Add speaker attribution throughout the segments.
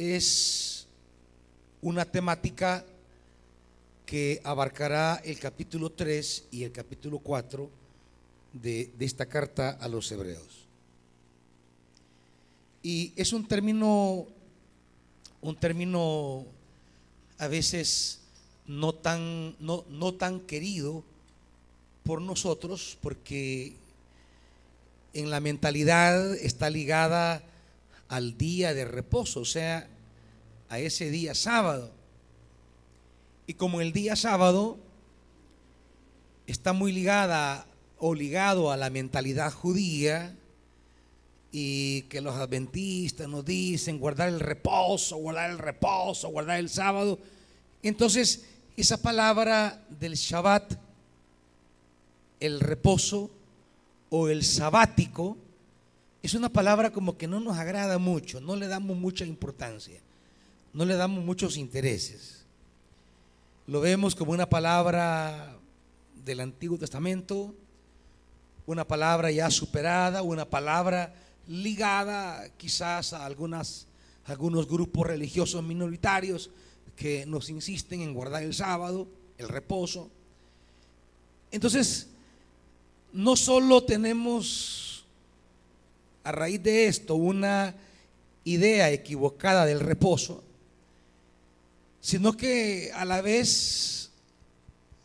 Speaker 1: es una temática que abarcará el capítulo 3 y el capítulo 4 de, de esta carta a los hebreos. Y es un término, un término a veces no tan, no, no tan querido por nosotros, porque en la mentalidad está ligada al día de reposo, o sea, a ese día sábado. Y como el día sábado está muy ligada o ligado a la mentalidad judía, y que los adventistas nos dicen guardar el reposo, guardar el reposo, guardar el sábado. Entonces, esa palabra del Shabbat, el reposo o el sabático, es una palabra como que no nos agrada mucho, no le damos mucha importancia, no le damos muchos intereses. Lo vemos como una palabra del Antiguo Testamento, una palabra ya superada, una palabra ligada quizás a algunas, algunos grupos religiosos minoritarios que nos insisten en guardar el sábado, el reposo. Entonces, no solo tenemos a raíz de esto una idea equivocada del reposo, sino que a la vez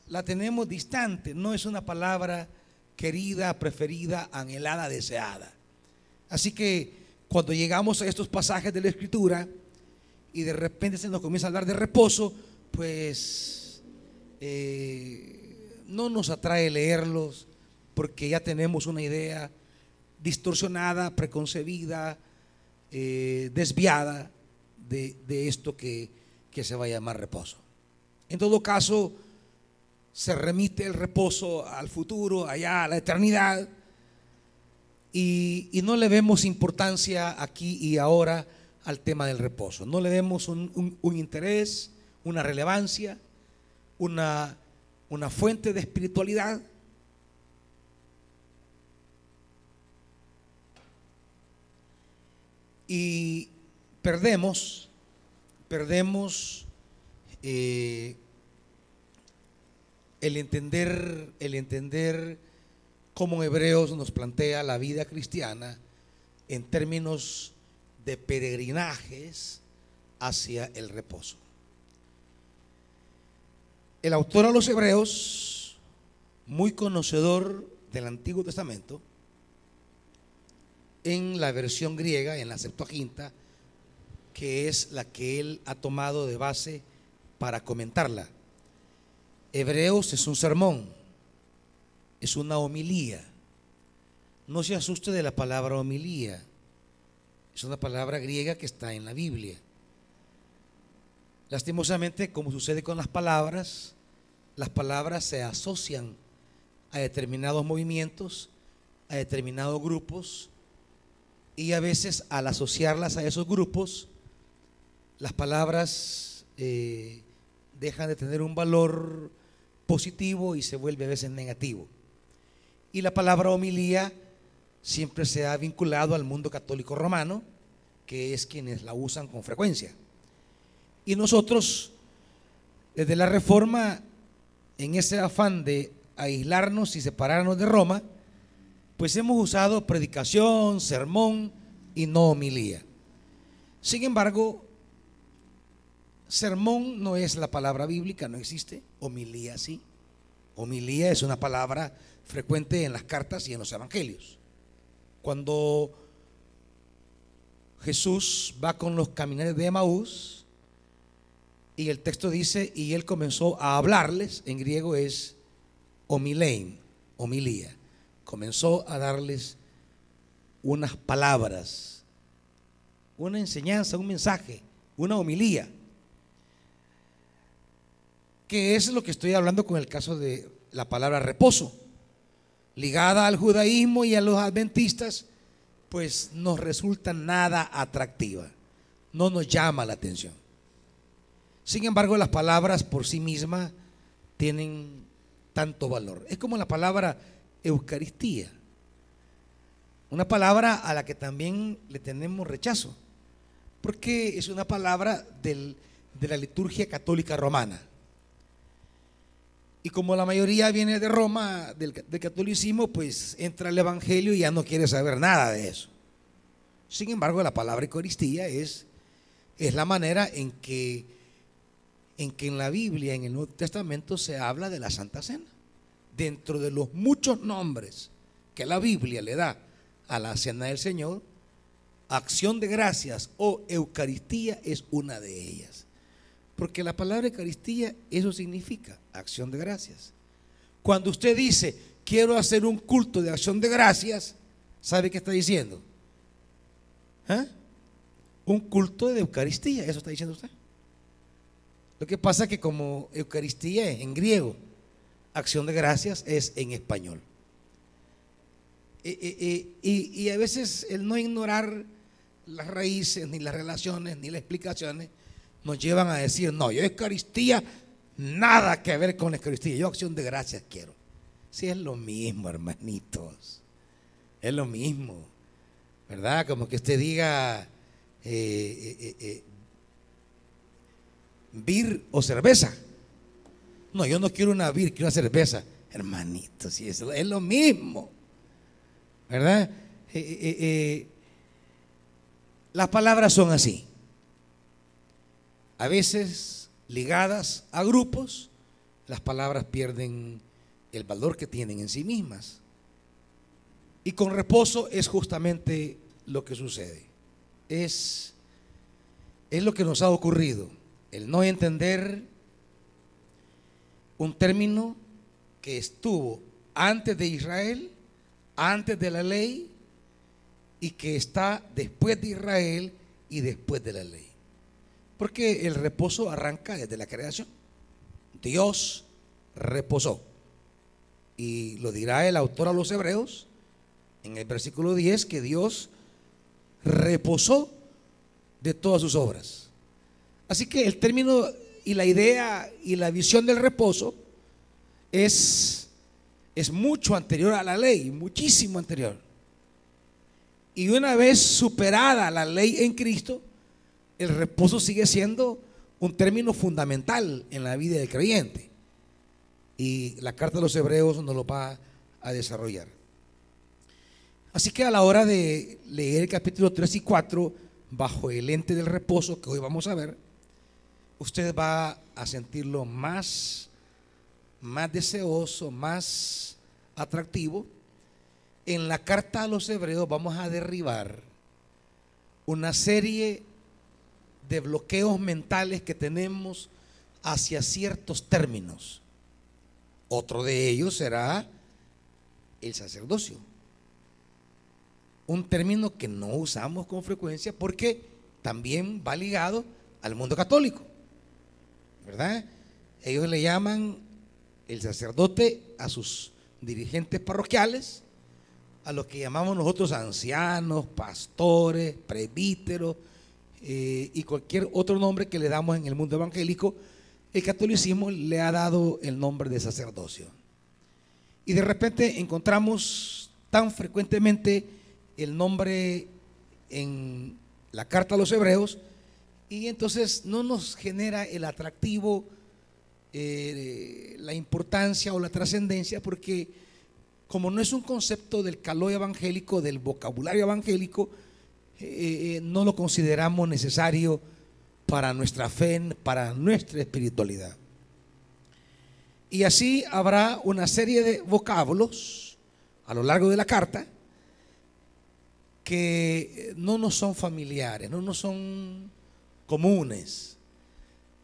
Speaker 1: la tenemos distante, no es una palabra querida, preferida, anhelada, deseada. Así que cuando llegamos a estos pasajes de la Escritura y de repente se nos comienza a hablar de reposo, pues eh, no nos atrae leerlos porque ya tenemos una idea distorsionada, preconcebida, eh, desviada de, esto que, que se va a llamar reposo. En todo caso, se remite el reposo al futuro, allá a la eternidad y, no le vemos importancia aquí y ahora al tema del reposo. No le vemos un, interés, una relevancia, una, una fuente de espiritualidad. Y perdemos, perdemos eh, el entender, el entender como Hebreos nos plantea la vida cristiana en términos de peregrinajes hacia el reposo. El autor a los Hebreos, muy conocedor del Antiguo Testamento, en la versión griega, en la Septuaginta, que es la que él ha tomado de base para comentarla. Hebreos es un sermón, es una homilía. No se asuste de la palabra homilía. Es una palabra griega que está en la Biblia. Lastimosamente, como sucede con las palabras, las palabras se asocian a determinados movimientos, a determinados grupos, y a veces al asociarlas a esos grupos, las palabras eh, dejan de tener un valor positivo y se vuelve a veces negativo. Y la palabra homilía siempre se ha vinculado al mundo católico romano, que es quienes la usan con frecuencia. Y nosotros, desde la Reforma, en ese afán de aislarnos y separarnos de Roma, pues hemos usado predicación, sermón y no homilía. Sin embargo, sermón no es la palabra bíblica, no existe, homilía sí. Homilía es una palabra frecuente en las cartas y en los evangelios. Cuando Jesús va con los caminantes de Emaús y el texto dice, y él comenzó a hablarles, en griego es homilein, homilía. Comenzó a darles unas palabras, una enseñanza, un mensaje, una homilía. Que es lo que estoy hablando con el caso de la palabra reposo ligada al judaísmo y a los adventistas, pues nos resulta nada atractiva, no nos llama la atención. Sin embargo, las palabras por sí mismas tienen tanto valor. Es como la palabra Eucaristía, una palabra a la que también le tenemos rechazo, Porque es una palabra del, de la liturgia católica romana. Y como la mayoría viene de Roma, del, del, catolicismo, pues entra el Evangelio y ya no quiere saber nada de eso. Sin embargo, la palabra Eucaristía es, es la manera en que, en que en la Biblia, en el Nuevo Testamento, se habla de la Santa Cena. Dentro de los muchos nombres que la Biblia le da a la Cena del Señor, acción de gracias o Eucaristía es una de ellas. Porque la palabra Eucaristía, eso significa acción de gracias. Cuando usted dice, quiero hacer un culto de acción de gracias, ¿sabe qué está diciendo? ¿Ah? Un culto de Eucaristía, eso está diciendo usted. Lo que pasa es que como Eucaristía es en griego, acción de gracias es en español. Y, a veces el no ignorar las raíces, ni las relaciones, ni las explicaciones, nos llevan a decir, no, yo Eucaristía, nada que ver con la Eucaristía, yo acción de gracias quiero. Sí, es lo mismo, hermanitos, es lo mismo, ¿verdad? Como que usted diga eh, eh, eh, vir o cerveza. No, yo no quiero una vir, quiero una cerveza. Hermanitos, sí, es, es lo mismo. ¿verdad? Eh, eh, eh, las palabras son así. A veces ligadas a grupos, las palabras pierden el valor que tienen en sí mismas. Y con reposo es justamente lo que sucede. Es, es lo que nos ha ocurrido. El no entender un término que estuvo antes de Israel antes de la ley y que está después de Israel y después de la ley. Porque el reposo arranca desde la creación. Dios reposó. Y lo dirá el autor a los hebreos en el versículo 10 que Dios reposó de todas sus obras. Así que el término y la idea y la visión del reposo es es mucho anterior a la ley, muchísimo anterior. Y una vez superada la ley en Cristo, el reposo sigue siendo un término fundamental en la vida del creyente. Y la carta de los hebreos nos lo va a desarrollar. Así que a la hora de leer el capítulo 3 y 4, bajo el ente del reposo que hoy vamos a ver, usted va a sentirlo más más deseoso, más atractivo, en la carta a los hebreos vamos a derribar una serie de bloqueos mentales que tenemos hacia ciertos términos. Otro de ellos será el sacerdocio. Un término que no usamos con frecuencia porque también va ligado al mundo católico. ¿Verdad? Ellos le llaman el sacerdote a sus dirigentes parroquiales, a los que llamamos nosotros ancianos, pastores, presbíteros eh, y cualquier otro nombre que le damos en el mundo evangélico, el catolicismo le ha dado el nombre de sacerdocio. Y de repente encontramos tan frecuentemente el nombre en la carta a los hebreos y entonces no nos genera el atractivo eh, la importancia o la trascendencia, porque como no es un concepto del calor evangélico, del vocabulario evangélico, eh, eh, no lo consideramos necesario para nuestra fe, para nuestra espiritualidad. Y así habrá una serie de vocablos a lo largo de la carta que no nos son familiares, no nos son comunes.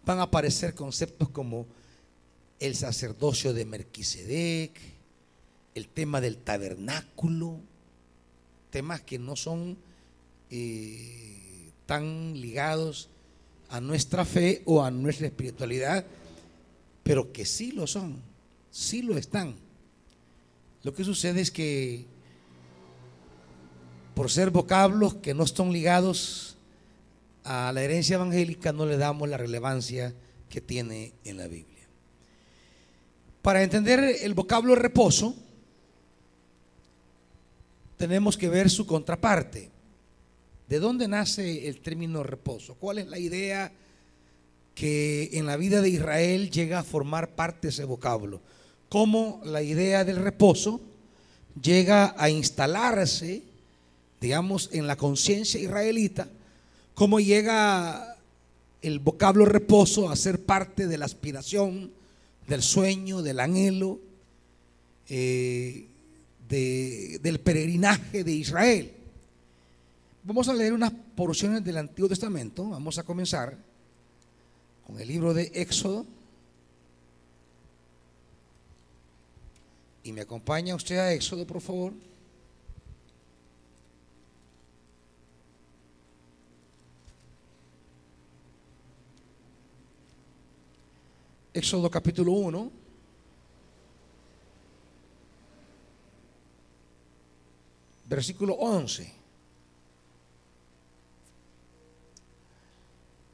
Speaker 1: Van a aparecer conceptos como el sacerdocio de Melquisedec, el tema del tabernáculo, temas que no son eh, tan ligados a nuestra fe o a nuestra espiritualidad, pero que sí lo son, sí lo están. Lo que sucede es que por ser vocablos que no están ligados a la herencia evangélica, no le damos la relevancia que tiene en la Biblia. Para entender el vocablo reposo, tenemos que ver su contraparte. ¿De dónde nace el término reposo? ¿Cuál es la idea que en la vida de Israel llega a formar parte de ese vocablo? ¿Cómo la idea del reposo llega a instalarse, digamos, en la conciencia israelita? ¿Cómo llega el vocablo reposo a ser parte de la aspiración, del sueño, del anhelo, eh, del peregrinaje de Israel? Vamos a leer unas porciones del Antiguo Testamento. Vamos a comenzar con el libro de Éxodo. Y me acompaña usted a Éxodo, por favor. Éxodo capítulo 1. Versículo 11.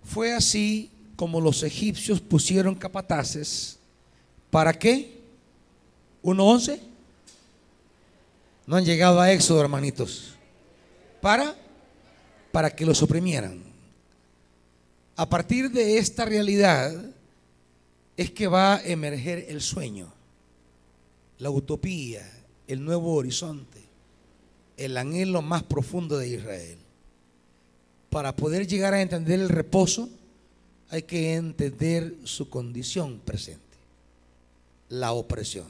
Speaker 1: Fue así como los egipcios pusieron capataces. ¿Para qué? ¿1.11? No han llegado a Éxodo, hermanitos. ¿Para? Para que los oprimieran. A partir de esta realidad es que va a emerger el sueño, la utopía, el nuevo horizonte, el anhelo más profundo de Israel para poder llegar a entender el reposo, hay que entender su condición presente, la opresión.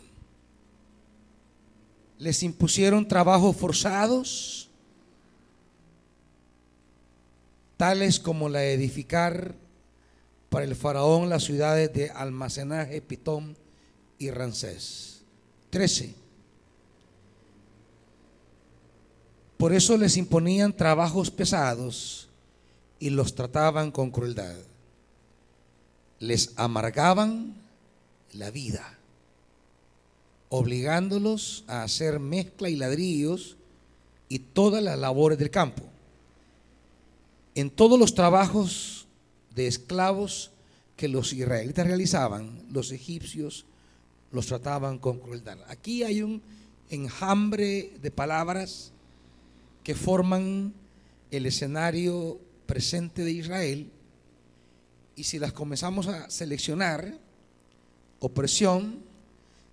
Speaker 1: Les impusieron trabajos forzados, tales como la edificar para el faraón las ciudades de almacenaje Pitón y Rancés. 13. Por eso les imponían trabajos pesados y los trataban con crueldad. Les amargaban la vida, obligándolos a hacer mezcla y ladrillos y todas las labores del campo. En todos los trabajos de esclavos que los israelitas realizaban, los egipcios los trataban con crueldad. Aquí hay un enjambre de palabras que forman el escenario presente de Israel y si las comenzamos a seleccionar, opresión,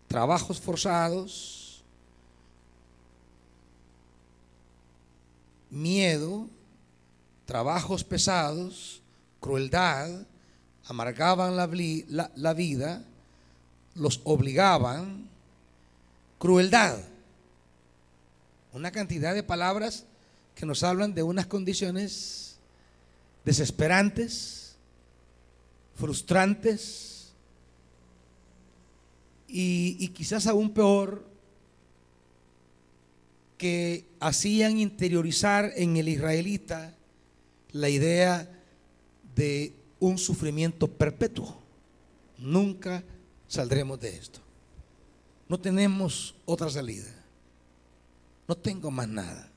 Speaker 1: trabajos forzados, miedo, trabajos pesados, crueldad, amargaban la, la, vida, los obligaban, crueldad. Una cantidad de palabras que nos hablan de unas condiciones desesperantes, frustrantes y, quizás aún peor, que hacían interiorizar en el israelita la idea de un sufrimiento perpetuo. Nunca saldremos de esto. No tenemos otra salida. No tengo más nada.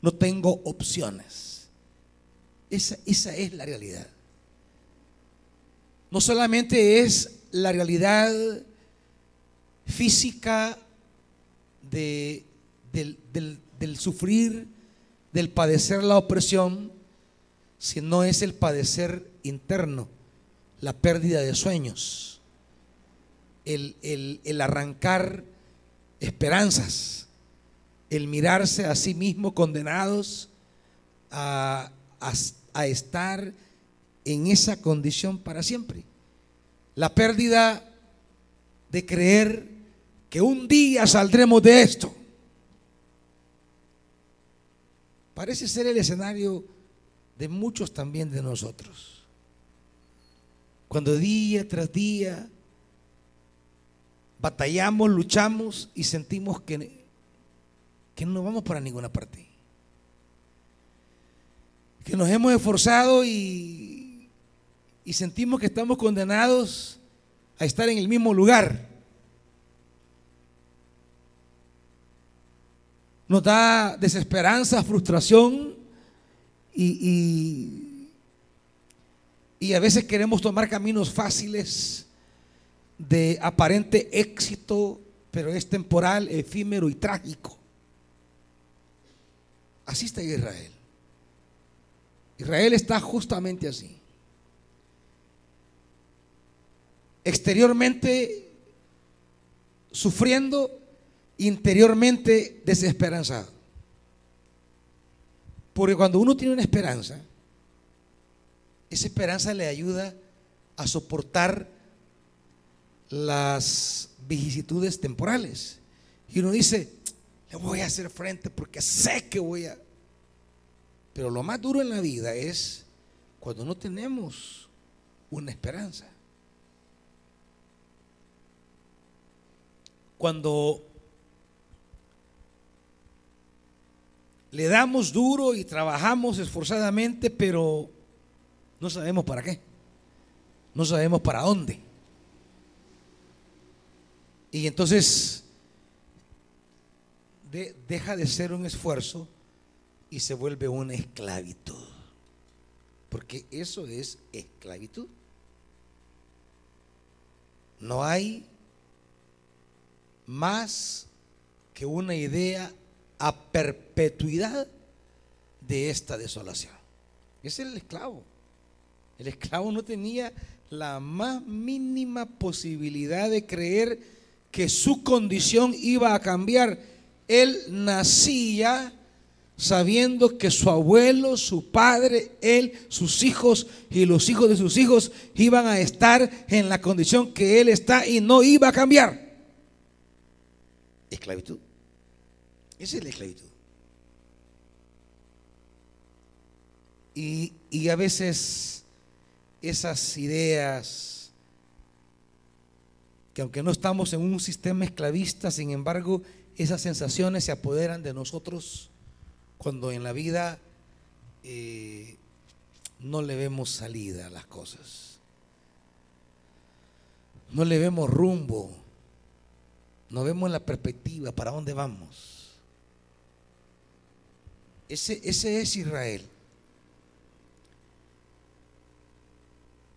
Speaker 1: No tengo opciones. Esa, es la realidad. No solamente es la realidad física del, del sufrir, del padecer la opresión, sino es el padecer interno, la pérdida de sueños, el, el, arrancar esperanzas, el mirarse a sí mismo condenados a, a, a estar en esa condición para siempre. La pérdida de creer que un día saldremos de esto. Parece ser el escenario de muchos también de nosotros. Cuando día tras día batallamos, luchamos y sentimos que, que no vamos para ninguna parte que nos hemos esforzado y, y sentimos que estamos condenados a estar en el mismo lugar. Nos da desesperanza, frustración y, y, y a veces queremos tomar caminos fáciles de aparente éxito, pero es temporal, efímero y trágico. Así está Israel. Israel está justamente así. Exteriormente sufriendo, interiormente desesperanzado. Porque cuando uno tiene una esperanza, esa esperanza le ayuda a soportar las vicisitudes temporales. Y uno dice, le voy a hacer frente porque sé que voy a... Pero lo más duro en la vida es cuando no tenemos una esperanza. Cuando le damos duro y trabajamos esforzadamente, pero no sabemos para qué. No sabemos para dónde. Y entonces deja de ser un esfuerzo y se vuelve una esclavitud. Porque eso es esclavitud. No hay más que una idea a perpetuidad de esta desolación. Es el esclavo. El esclavo no tenía la más mínima posibilidad de creer que su condición iba a cambiar. Él nacía sabiendo que su abuelo, su padre, él, sus hijos y los hijos de sus hijos iban a estar en la condición que él está y no iba a cambiar. Esclavitud. Esa es la esclavitud. Y, a veces esas ideas que aunque no estamos en un sistema esclavista, sin embargo, esas sensaciones se apoderan de nosotros cuando en la vida eh, no le vemos salida a las cosas. No le vemos rumbo. No vemos la perspectiva para dónde vamos. Ese, ese es Israel.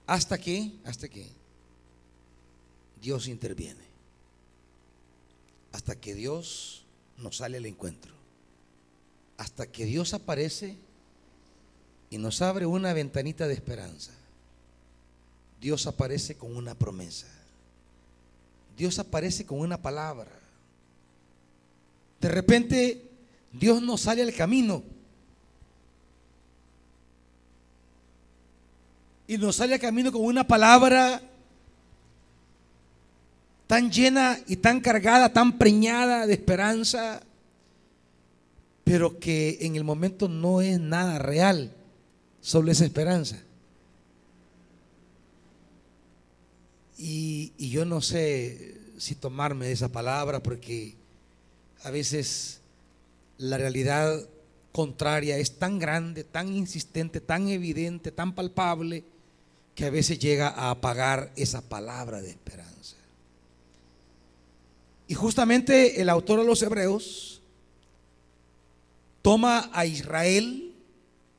Speaker 1: Hasta que, hasta que Dios interviene. Hasta que Dios nos sale al encuentro hasta que Dios aparece y nos abre una ventanita de esperanza. Dios aparece con una promesa. Dios aparece con una palabra. De repente Dios nos sale al camino. Y nos sale al camino con una palabra tan llena y tan cargada, tan preñada de esperanza pero que en el momento no es nada real, solo es esperanza. Y, yo no sé si tomarme esa palabra porque a veces la realidad contraria es tan grande, tan insistente, tan evidente, tan palpable, que a veces llega a apagar esa palabra de esperanza. Y justamente el autor de los Hebreos toma a Israel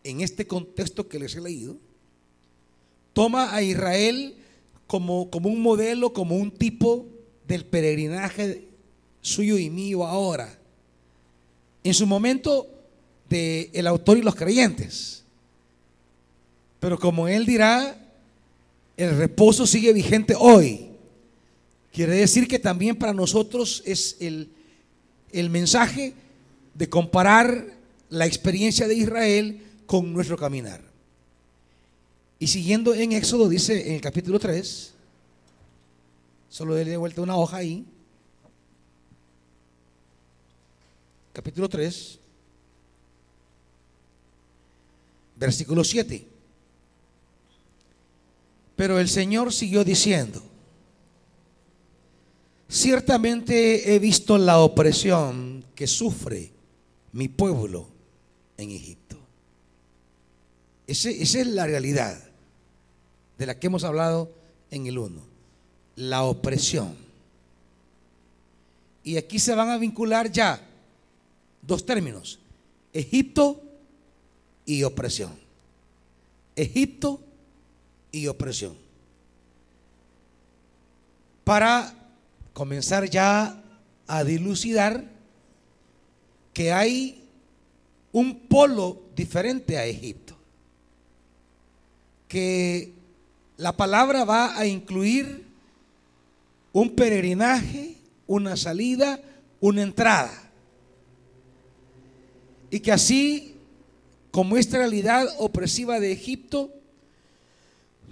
Speaker 1: en este contexto que les he leído, toma a Israel como, como un modelo, como un tipo del peregrinaje suyo y mío ahora. En su momento de el autor y los creyentes. Pero como él dirá, el reposo sigue vigente hoy. Quiere decir que también para nosotros es el, el mensaje de comparar la experiencia de Israel con nuestro caminar. Y siguiendo en Éxodo, dice en el capítulo 3, solo déle vuelta una hoja ahí, capítulo 3, versículo 7. Pero el Señor siguió diciendo, ciertamente he visto la opresión que sufre mi pueblo en Egipto. esa es la realidad de la que hemos hablado en el 1. La opresión. Y aquí se van a vincular ya dos términos. Egipto y opresión. Egipto y opresión. Para comenzar ya a dilucidar que hay un polo diferente a Egipto. que la palabra va a incluir un peregrinaje, una salida, una entrada. Y que así, como esta realidad opresiva de Egipto,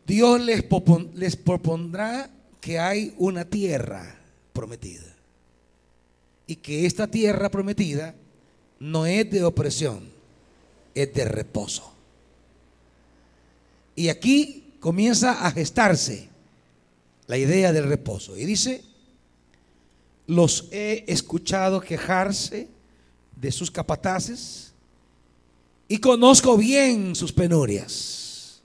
Speaker 1: Dios les, les propondrá que hay una tierra prometida. Y que esta tierra prometida no es de opresión, es de reposo. Y aquí comienza a gestarse la idea del reposo. Y dice, los he escuchado quejarse de sus capataces y conozco bien sus penurias.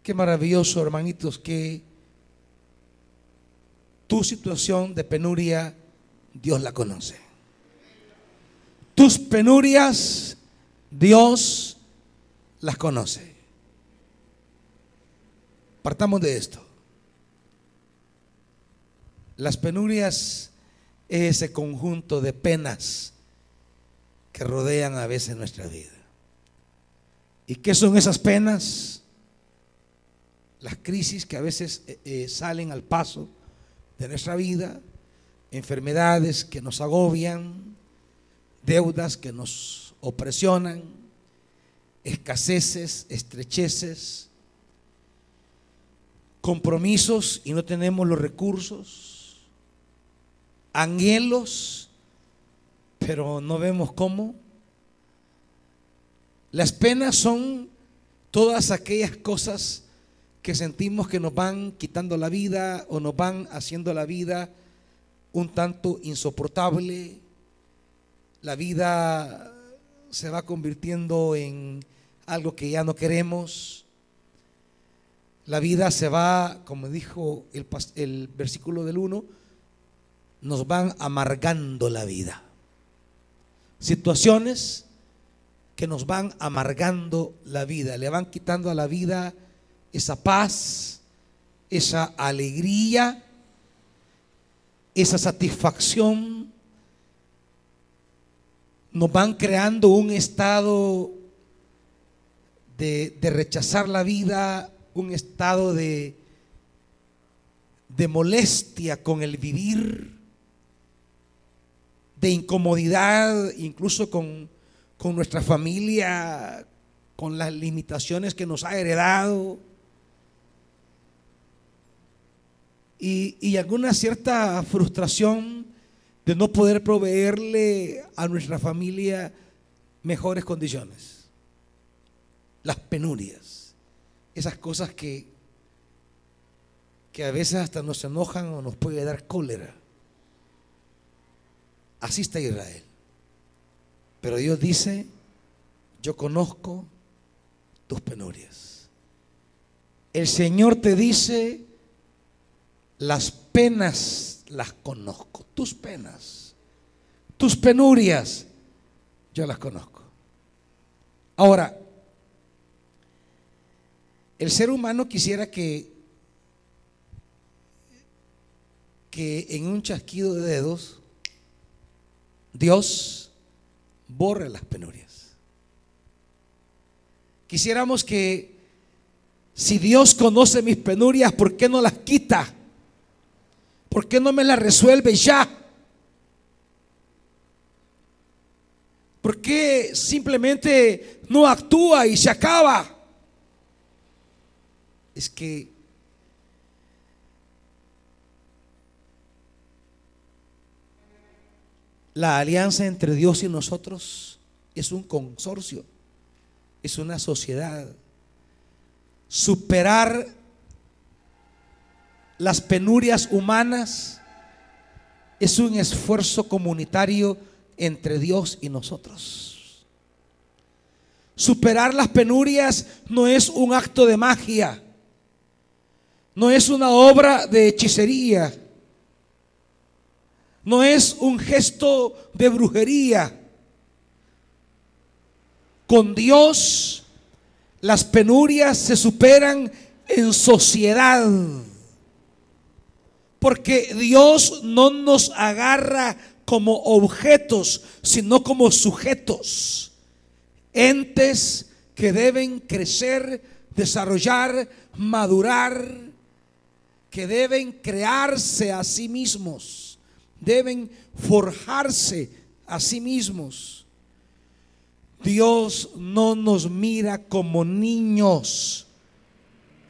Speaker 1: Qué maravilloso, hermanitos, que tu situación de penuria Dios la conoce. Tus penurias Dios las conoce. Partamos de esto. Las penurias es ese conjunto de penas que rodean a veces nuestra vida. ¿Y qué son esas penas? Las crisis que a veces eh, eh, salen al paso de nuestra vida, enfermedades que nos agobian, deudas que nos opresionan, escaseces, estrecheces, compromisos y no tenemos los recursos anhelos, pero no vemos cómo. Las penas son todas aquellas cosas que sentimos que nos van quitando la vida o nos van haciendo la vida un tanto insoportable. La vida se va convirtiendo en algo que ya no queremos. La vida se va, como dijo el, el versículo del 1, nos van amargando la vida. Situaciones que nos van amargando la vida, le van quitando a la vida esa paz, esa alegría, esa satisfacción. Nos van creando un estado de, rechazar la vida, un estado de, de molestia con el vivir de incomodidad, incluso con, nuestra familia, con las limitaciones que nos ha heredado. Y, y, alguna cierta frustración de no poder proveerle a nuestra familia mejores condiciones. Las penurias, esas cosas que, que a veces hasta nos enojan o nos puede dar cólera. Así está Israel. Pero Dios dice, yo conozco tus penurias. El Señor te dice, las penas las conozco, tus penas, tus penurias, yo las conozco. Ahora, el ser humano quisiera que, que en un chasquido de dedos Dios borre las penurias. Quisiéramos que si Dios conoce mis penurias, ¿por qué no las quita? ¿Por qué no me las resuelve ya? ¿Por qué simplemente no actúa y se acaba? Es que La alianza entre Dios y nosotros es un consorcio, es una sociedad. Superar las penurias humanas es un esfuerzo comunitario entre Dios y nosotros. Superar las penurias no es un acto de magia, no es una obra de hechicería no es un gesto de brujería. Con Dios las penurias se superan en sociedad. Porque Dios no nos agarra como objetos, sino como sujetos, entes que deben crecer, desarrollar, madurar, que deben crearse a sí mismos, deben forjarse a sí mismos. Dios no nos mira como niños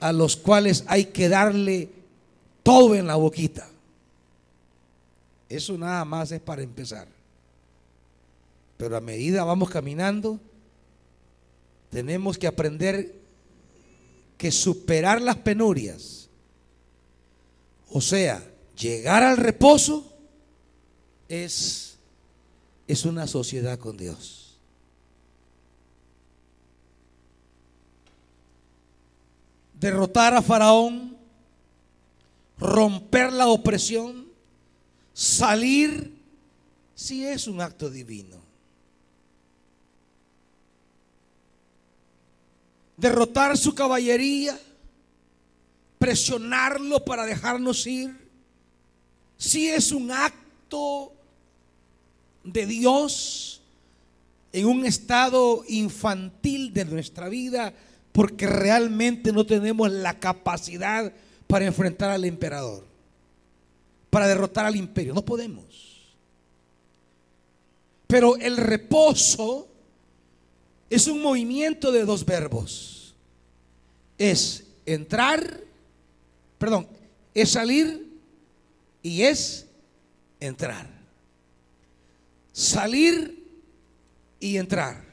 Speaker 1: a los cuales hay que darle todo en la boquita. Eso nada más es para empezar. Pero a medida vamos caminando, tenemos que aprender que superar las penurias, o sea, llegar al reposo, es, es una sociedad con Dios. Derrotar a Faraón, romper la opresión, salir, si es un acto divino. derrotar su caballería, presionarlo para dejarnos ir, si es un acto de Dios en un estado infantil de nuestra vida, porque realmente no tenemos la capacidad para enfrentar al emperador, para derrotar al imperio, no podemos. Pero el reposo es un movimiento de dos verbos. Es entrar, perdón, es salir y es entrar. Salir y entrar.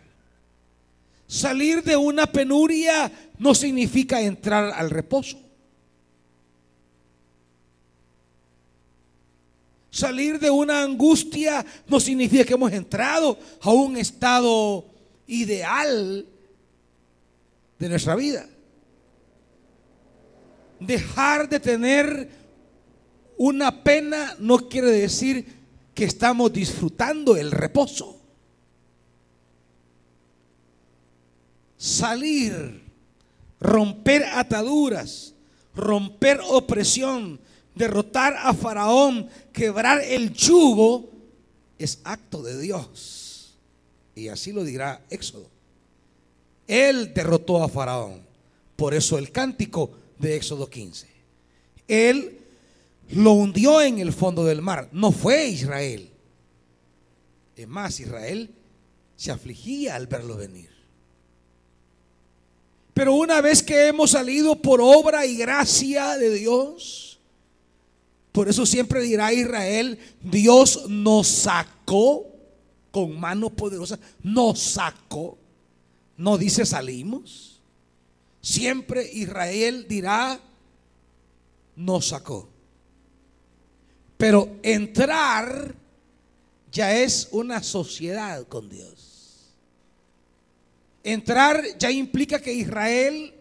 Speaker 1: Salir de una penuria no significa entrar al reposo. Salir de una angustia no significa que hemos entrado a un estado ideal de nuestra vida. Dejar de tener una pena no quiere decir que estamos disfrutando el reposo. Salir, romper ataduras, romper opresión, derrotar a Faraón, quebrar el yugo, es acto de Dios. Y así lo dirá Éxodo. Él derrotó a Faraón. Por eso el cántico de Éxodo 15. Él lo hundió en el fondo del mar. No fue Israel. Es más, Israel se afligía al verlo venir. Pero una vez que hemos salido por obra y gracia de Dios, por eso siempre dirá Israel, Dios nos sacó con mano poderosa, nos sacó. No dice salimos. Siempre Israel dirá, nos sacó. Pero entrar ya es una sociedad con Dios. Entrar ya implica que Israel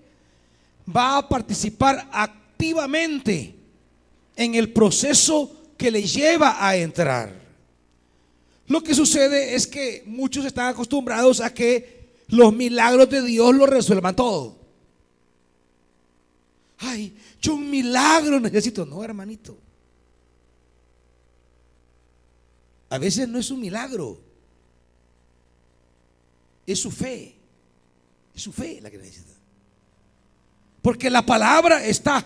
Speaker 1: va a participar activamente en el proceso que le lleva a entrar. Lo que sucede es que muchos están acostumbrados a que los milagros de Dios lo resuelvan todo. Ay, yo un milagro necesito. No, hermanito. A veces no es un milagro. Es su fe. Es su fe la que necesita. Porque la palabra está.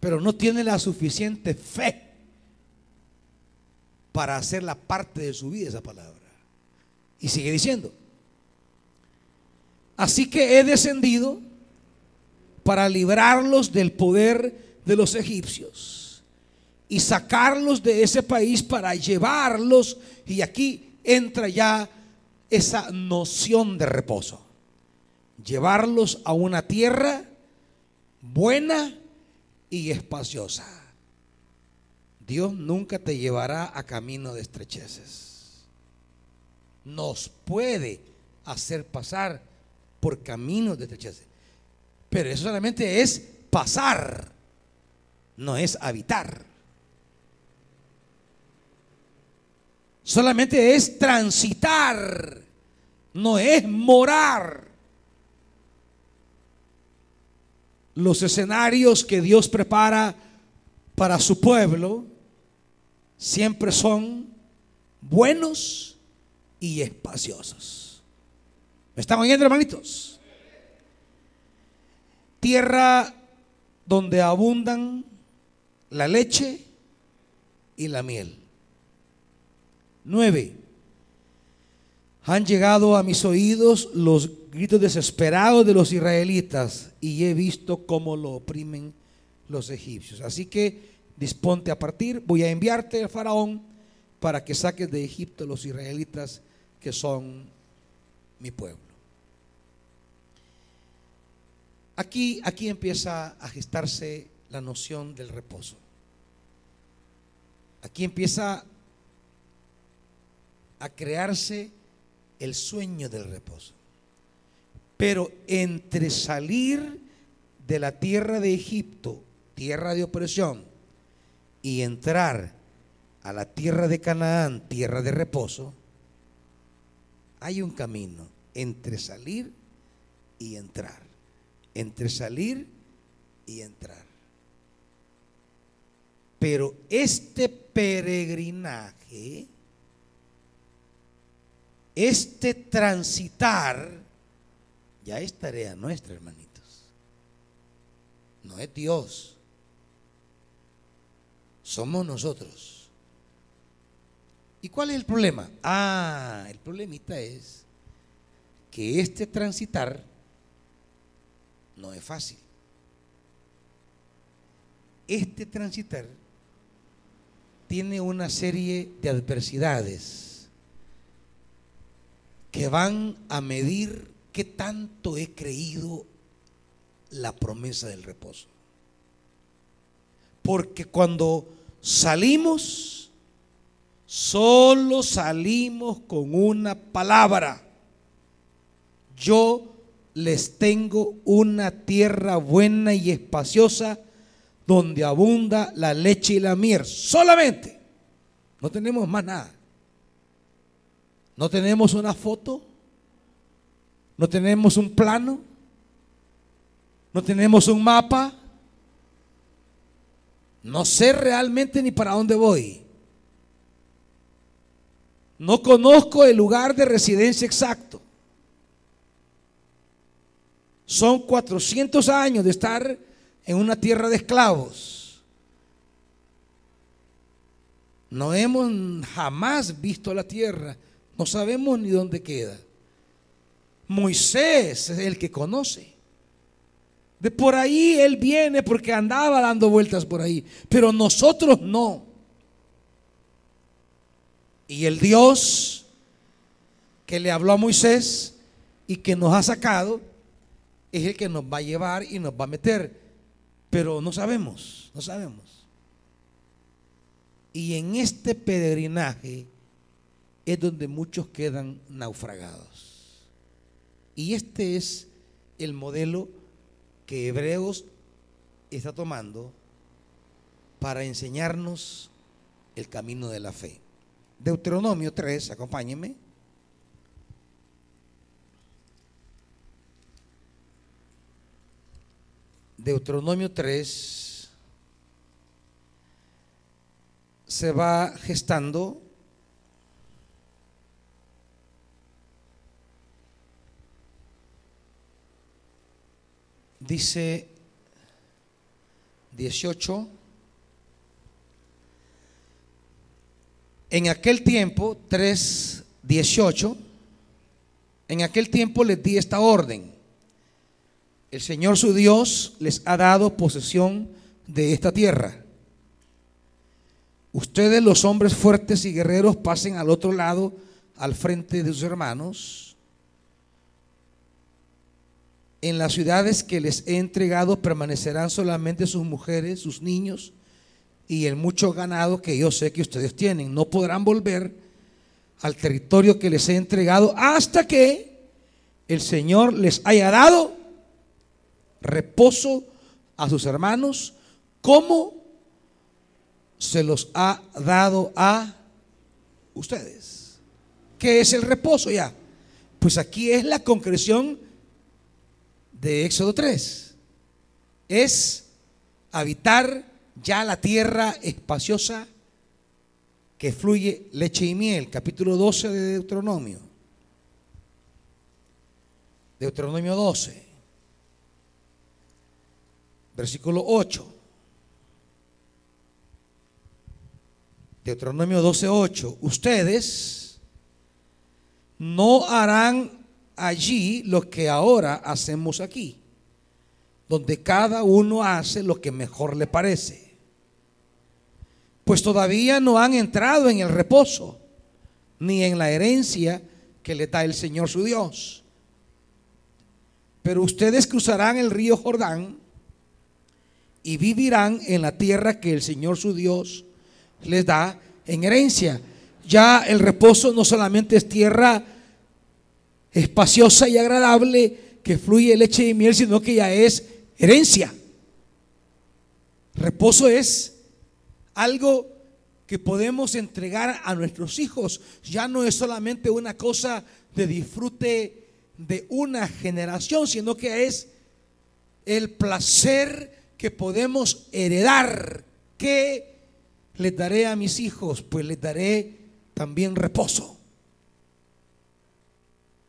Speaker 1: Pero no tiene la suficiente fe para hacer la parte de su vida esa palabra. Y sigue diciendo, así que he descendido para librarlos del poder de los egipcios y sacarlos de ese país para llevarlos, y aquí entra ya esa noción de reposo, llevarlos a una tierra buena y espaciosa. Dios nunca te llevará a camino de estrecheces. Nos puede hacer pasar por caminos de estrecheces. Pero eso solamente es pasar, no es habitar. Solamente es transitar, no es morar. Los escenarios que Dios prepara para su pueblo siempre son buenos y espaciosos. ¿Me están oyendo, hermanitos? Tierra donde abundan la leche y la miel. Nueve. Han llegado a mis oídos los gritos desesperados de los israelitas y he visto cómo lo oprimen los egipcios. Así que disponte a partir, voy a enviarte al faraón para que saques de Egipto los israelitas que son mi pueblo. Aquí, aquí empieza a gestarse la noción del reposo. Aquí empieza a crearse el sueño del reposo. Pero entre salir de la tierra de Egipto, tierra de opresión, y entrar a la tierra de Canaán, tierra de reposo, hay un camino entre salir y entrar. Entre salir y entrar. Pero este peregrinaje este transitar ya es tarea nuestra, hermanitos. No es Dios. Somos nosotros. ¿Y cuál es el problema? Ah, el problemita es que este transitar no es fácil. Este transitar tiene una serie de adversidades que van a medir qué tanto he creído la promesa del reposo. Porque cuando salimos, solo salimos con una palabra. Yo les tengo una tierra buena y espaciosa donde abunda la leche y la miel. Solamente. No tenemos más nada. No tenemos una foto, no tenemos un plano, no tenemos un mapa. No sé realmente ni para dónde voy. No conozco el lugar de residencia exacto. Son 400 años de estar en una tierra de esclavos. No hemos jamás visto la tierra no sabemos ni dónde queda. Moisés es el que conoce. De por ahí él viene porque andaba dando vueltas por ahí, pero nosotros no. Y el Dios que le habló a Moisés y que nos ha sacado es el que nos va a llevar y nos va a meter, pero no sabemos, no sabemos. Y en este peregrinaje es donde muchos quedan naufragados. Y este es el modelo que Hebreos está tomando para enseñarnos el camino de la fe. Deuteronomio 3, acompáñenme. Deuteronomio 3 se va gestando dice 18, en aquel tiempo, 3, 18, en aquel tiempo les di esta orden. El Señor su Dios les ha dado posesión de esta tierra. Ustedes los hombres fuertes y guerreros pasen al otro lado, al frente de sus hermanos en las ciudades que les he entregado permanecerán solamente sus mujeres, sus niños y el mucho ganado que yo sé que ustedes tienen. No podrán volver al territorio que les he entregado hasta que el Señor les haya dado reposo a sus hermanos como se los ha dado a ustedes. ¿Qué es el reposo ya? Pues aquí es la concreción de Éxodo 3. Es habitar ya la tierra espaciosa que fluye leche y miel, capítulo 12 de Deuteronomio. Deuteronomio 12, versículo 8. Deuteronomio 12, 8. Ustedes no harán allí lo que ahora hacemos aquí, donde cada uno hace lo que mejor le parece. Pues todavía no han entrado en el reposo, ni en la herencia que le da el Señor su Dios. Pero ustedes cruzarán el río Jordán y vivirán en la tierra que el Señor su Dios les da en herencia. Ya el reposo no solamente es tierra espaciosa y agradable que fluye leche y miel, sino que ya es herencia. Reposo es algo que podemos entregar a nuestros hijos. Ya no es solamente una cosa de disfrute de una generación, sino que es el placer que podemos heredar. ¿Qué les daré a mis hijos? Pues les daré también reposo.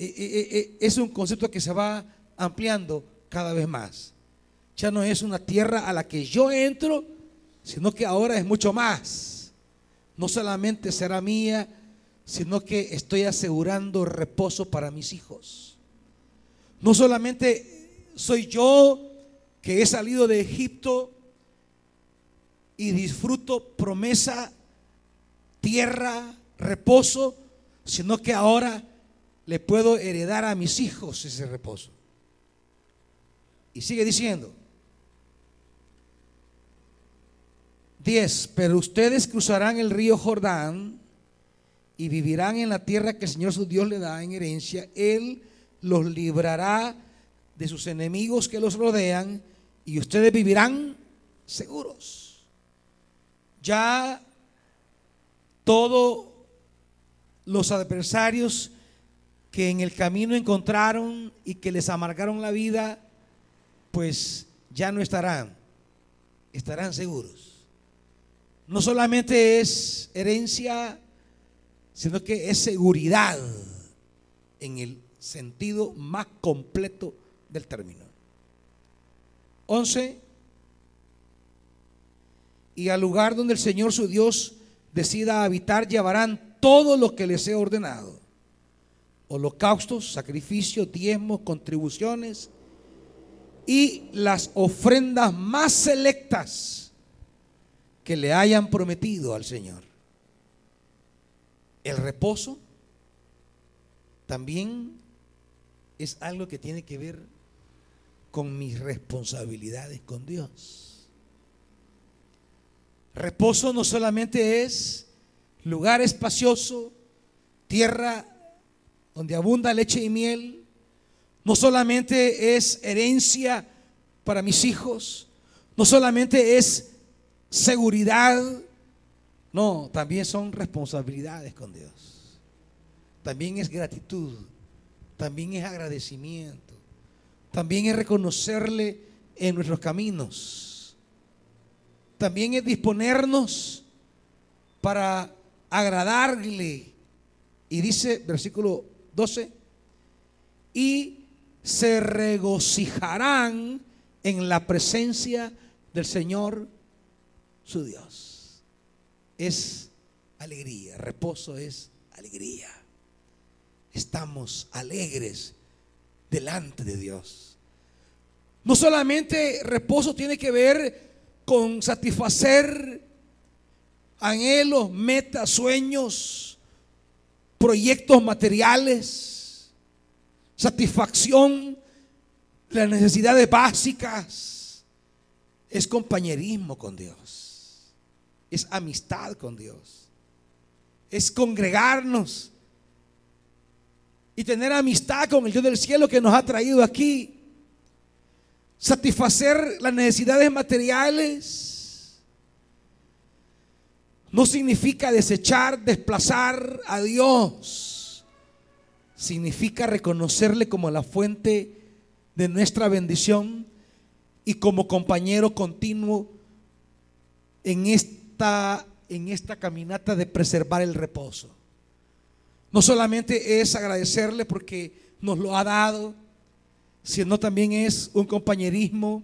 Speaker 1: E, e, e, es un concepto que se va ampliando cada vez más. Ya no es una tierra a la que yo entro, sino que ahora es mucho más. No solamente será mía, sino que estoy asegurando reposo para mis hijos. No solamente soy yo que he salido de Egipto y disfruto promesa, tierra, reposo, sino que ahora le puedo heredar a mis hijos ese reposo. Y sigue diciendo, 10, pero ustedes cruzarán el río Jordán y vivirán en la tierra que el Señor su Dios le da en herencia. Él los librará de sus enemigos que los rodean y ustedes vivirán seguros. Ya todos los adversarios que en el camino encontraron y que les amargaron la vida, pues ya no estarán, estarán seguros. No solamente es herencia, sino que es seguridad en el sentido más completo del término. 11. Y al lugar donde el Señor su Dios decida habitar, llevarán todo lo que les he ordenado. Holocaustos, sacrificios, diezmos, contribuciones y las ofrendas más selectas que le hayan prometido al Señor. El reposo también es algo que tiene que ver con mis responsabilidades con Dios. Reposo no solamente es lugar espacioso, tierra donde abunda leche y miel, no solamente es herencia para mis hijos, no solamente es seguridad, no, también son responsabilidades con Dios. También es gratitud, también es agradecimiento también es reconocerle en nuestros caminos. También es disponernos para agradarle. Y dice, versículo 12, y se regocijarán en la presencia del Señor su Dios. Es alegría, reposo es alegría. Estamos alegres delante de Dios. No solamente reposo tiene que ver con satisfacer anhelos, metas, sueños, proyectos materiales, satisfacción las necesidades básicas. Es compañerismo con Dios. Es amistad con Dios. Es congregarnos y tener amistad con el Dios del cielo que nos ha traído aquí. Satisfacer las necesidades materiales no significa desechar, desplazar a Dios. Significa reconocerle como la fuente de nuestra bendición y como compañero continuo en esta, en esta caminata de preservar el reposo. No solamente es agradecerle porque nos lo ha dado, sino también es un compañerismo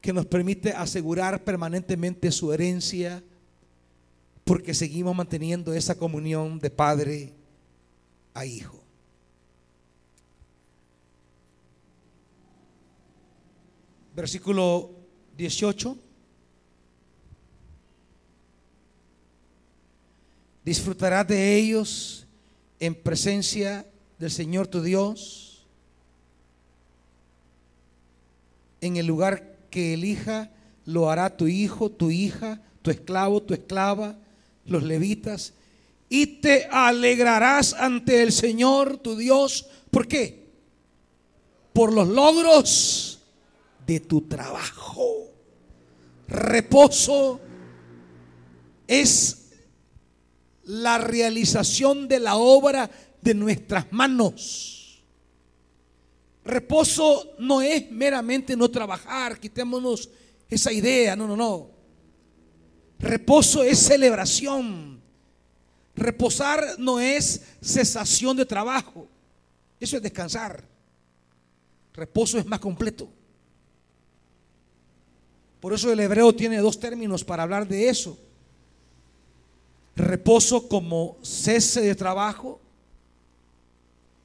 Speaker 1: que nos permite asegurar permanentemente su herencia, porque seguimos manteniendo esa comunión de padre a hijo. Versículo 18. Disfrutarás de ellos en presencia del Señor tu Dios, en el lugar que elija, lo hará tu hijo, tu hija, tu esclavo, tu esclava, los levitas, y te alegrarás ante el Señor tu Dios. ¿Por qué? Por los logros de tu trabajo. Reposo es la realización de la obra de nuestras manos. Reposo no es meramente no trabajar, quitémonos esa idea, no, no, no. Reposo es celebración. Reposar no es cesación de trabajo, eso es descansar. Reposo es más completo. Por eso el hebreo tiene dos términos para hablar de eso. Reposo como cese de trabajo,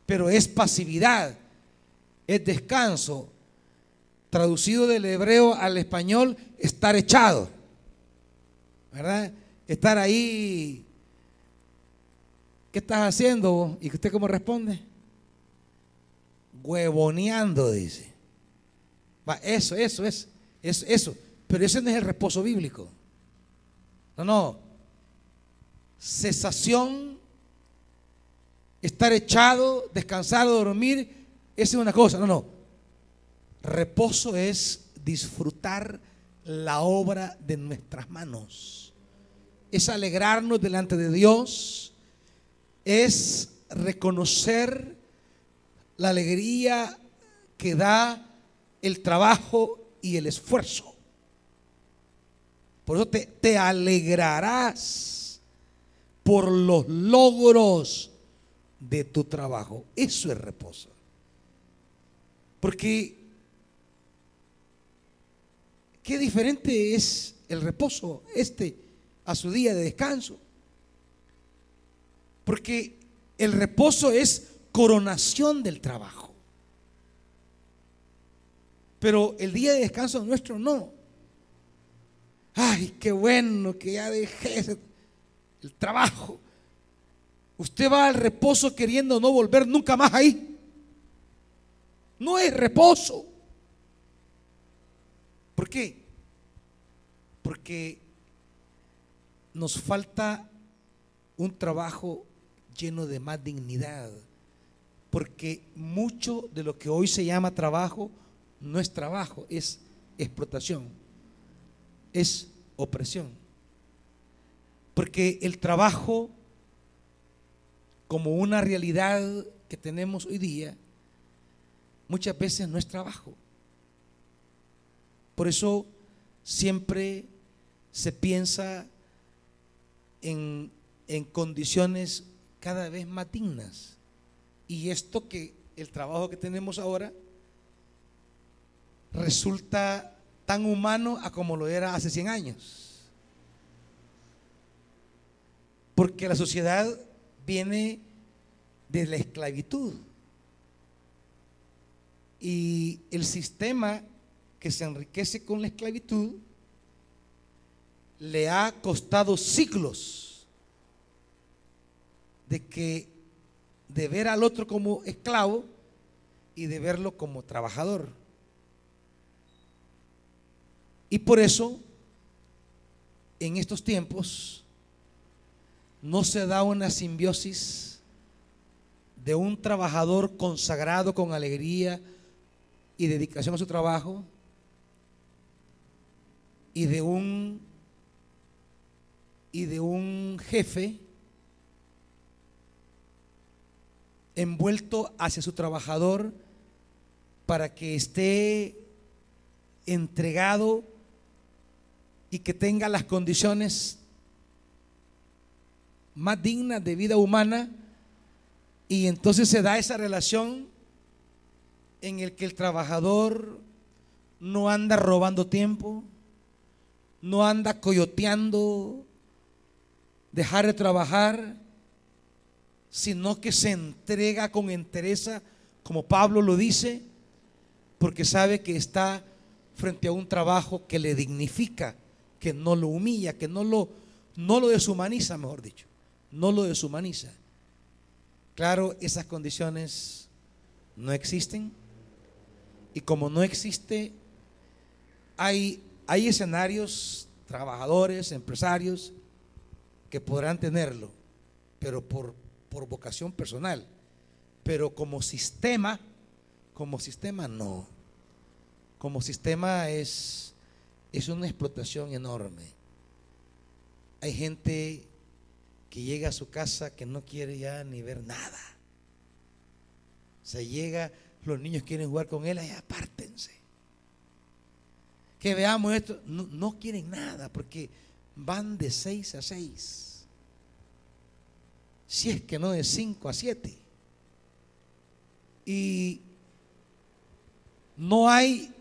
Speaker 1: pero es pasividad, es descanso. Traducido del hebreo al español, estar echado. ¿Verdad? Estar ahí ¿Qué estás haciendo? ¿Y usted cómo responde? Huevoneando, dice. eso, eso, es, eso, eso. Pero ese no es el reposo bíblico. No, no. Cesación, estar echado, descansar dormir, esa es una cosa. No, no. Reposo es disfrutar la obra de nuestras manos. Es alegrarnos delante de Dios es reconocer la alegría que da el trabajo y el esfuerzo. Por eso te, te alegrarás por los logros de tu trabajo. Eso es reposo. Porque qué diferente es el reposo este a su día de descanso. Porque el reposo es coronación del trabajo. Pero el día de descanso nuestro no. Ay, qué bueno que ya dejé el trabajo. Usted va al reposo queriendo no volver nunca más ahí. No es reposo. ¿Por qué? Porque nos falta un trabajo lleno de más dignidad. Porque mucho de lo que hoy se llama trabajo no es trabajo, es explotación, es opresión. Porque el trabajo, como una realidad que tenemos hoy día, muchas veces no es trabajo. Por eso siempre se piensa en, en condiciones cada vez más dignas. Y esto que el trabajo que tenemos ahora resulta tan humano como lo era hace 100 años. Porque la sociedad viene de la esclavitud. Y el sistema que se enriquece con la esclavitud le ha costado siglos de que de ver al otro como esclavo y de verlo como trabajador. Y por eso, en estos tiempos, no se da una simbiosis de un trabajador consagrado con alegría y dedicación a su trabajo y de un y de un jefe envuelto hacia su trabajador para que esté entregado y que tenga las condiciones más dignas de vida humana y entonces se da esa relación en el que el trabajador no anda robando tiempo, no anda coyoteando, dejar de trabajar, sino que se entrega con entereza, como Pablo lo dice, porque sabe que está frente a un trabajo que le dignifica, que no lo humilla, que no lo, no lo deshumaniza, mejor dicho, no lo deshumaniza. Claro, esas condiciones no existen y como no existe, hay, hay escenarios, trabajadores, empresarios, que podrán tenerlo, pero por, vocación personal. Pero como sistema, como sistema no. Como sistema es, es una explotación enorme. Hay gente que llega a su casa que no quiere ya ni ver nada. Se llega, los niños quieren jugar con él, ahí apártense. Que veamos esto, no, quieren nada porque van de 6 a 6. Si es que no de 5 a 7. Y no hay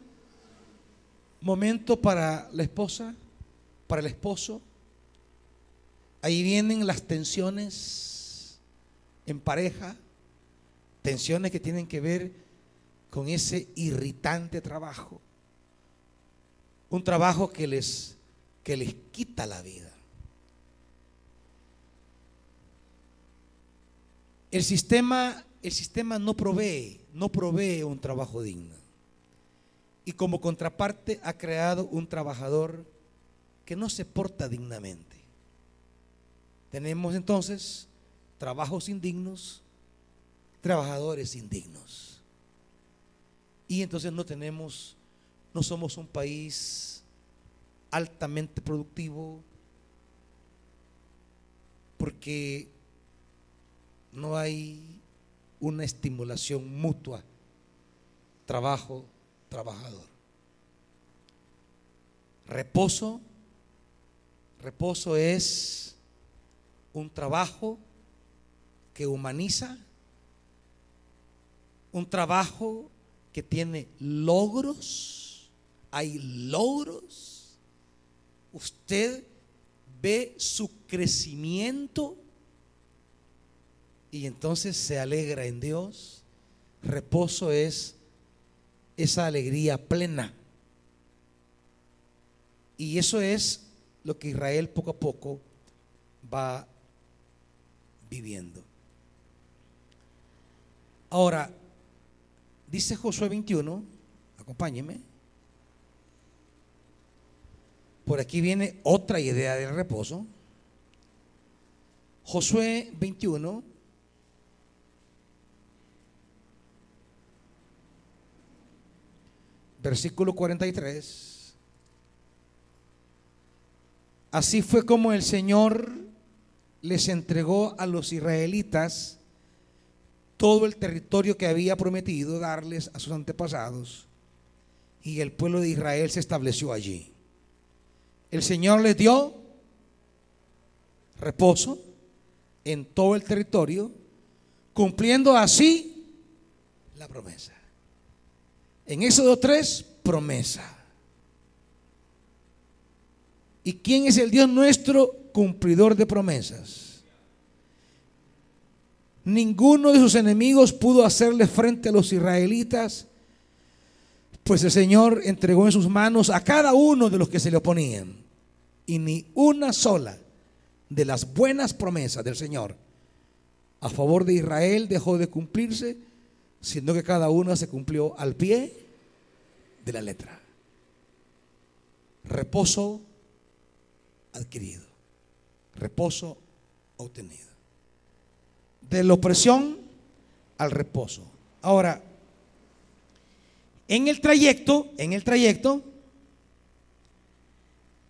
Speaker 1: momento para la esposa, para el esposo. Ahí vienen las tensiones en pareja, tensiones que tienen que ver con ese irritante trabajo. Un trabajo que les, que les quita la vida. El sistema, el sistema no provee, no provee un trabajo digno. Y como contraparte ha creado un trabajador que no se porta dignamente. Tenemos entonces trabajos indignos, trabajadores indignos. Y entonces no tenemos, no somos un país altamente productivo porque no hay una estimulación mutua, trabajo, trabajador. Reposo, reposo es un trabajo que humaniza, un trabajo que tiene logros, hay logros. Usted ve su crecimiento y entonces se alegra en Dios. Reposo es esa alegría plena. Y eso es lo que Israel poco a poco va viviendo. Ahora, dice Josué 21, acompáñeme. Por aquí viene otra idea del reposo. Josué 21, versículo 43. Así fue como el Señor les entregó a los israelitas todo el territorio que había prometido darles a sus antepasados. Y el pueblo de Israel se estableció allí. El Señor les dio reposo en todo el territorio, cumpliendo así la promesa. En Éxodo 3, promesa. ¿Y quién es el Dios nuestro cumplidor de promesas? Ninguno de sus enemigos pudo hacerle frente a los israelitas, pues el Señor entregó en sus manos a cada uno de los que se le oponían. Y ni una sola de las buenas promesas del Señor a favor de Israel dejó de cumplirse sino que cada una se cumplió al pie de la letra. Reposo adquirido, reposo obtenido. De la opresión al reposo. Ahora, en el trayecto, en el trayecto,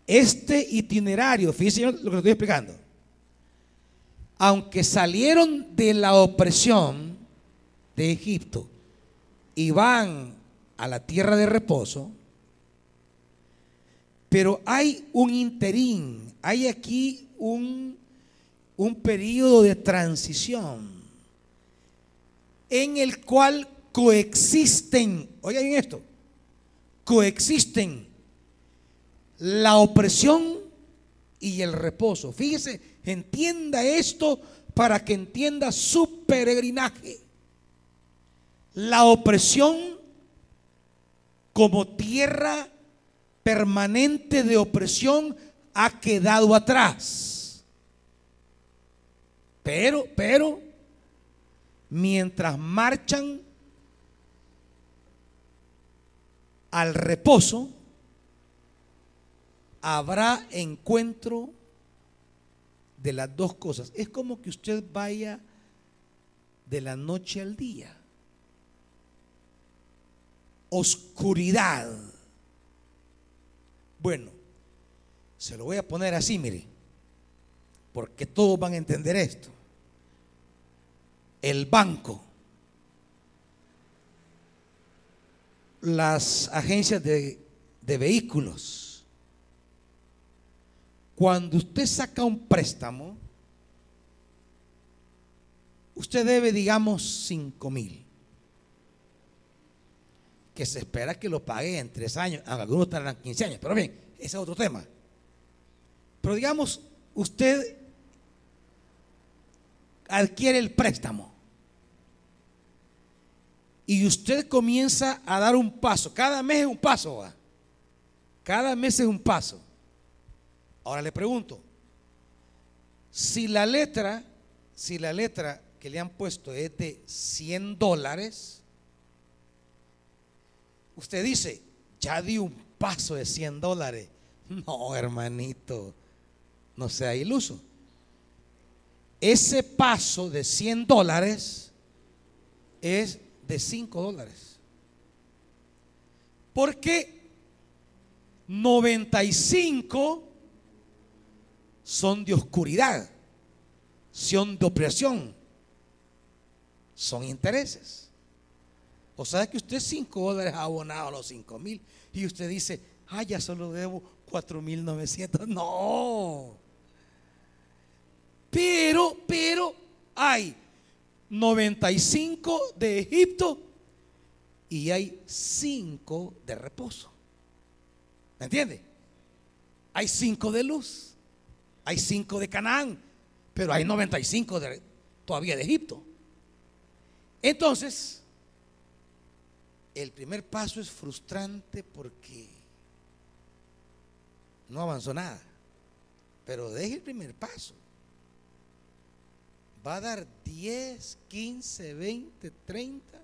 Speaker 1: este itinerario, fíjense lo que estoy explicando, aunque salieron de la opresión, de Egipto y van a la tierra de reposo, pero hay un interín, hay aquí un, un periodo de transición en el cual coexisten, oigan esto, coexisten la opresión y el reposo. Fíjese, entienda esto para que entienda su peregrinaje. La opresión como tierra permanente de opresión ha quedado atrás. Pero, pero, mientras marchan al reposo, habrá encuentro de las dos cosas. Es como que usted vaya de la noche al día. Oscuridad. Bueno, se lo voy a poner así, mire, porque todos van a entender esto. El banco, las agencias de, de vehículos, cuando usted saca un préstamo, usted debe, digamos, 5 mil. Que se espera que lo pague en tres años. Algunos tardan 15 años, pero bien, ese es otro tema. Pero digamos, usted adquiere el préstamo y usted comienza a dar un paso. Cada mes es un paso. Cada mes es un paso. Ahora le pregunto, si la letra, si la letra que le han puesto es de 100 dólares, usted dice, ya di un paso de 100 dólares. No, hermanito, no sea iluso. Ese paso de 100 dólares es de 5 dólares. Porque 95 son de oscuridad, son de opresión, son intereses. O sea que usted 5 dólares ha abonado a los 5 mil y usted dice, ah, ya solo debo 4 mil 900. No. Pero, pero hay 95 de Egipto y hay 5 de reposo. ¿Me entiende? Hay 5 de luz. Hay cinco de Canaán, pero hay 95 de, todavía de Egipto. Entonces, el primer paso es frustrante porque no avanzó nada. Pero deje el primer paso. Va a dar 10, 15, 20, 30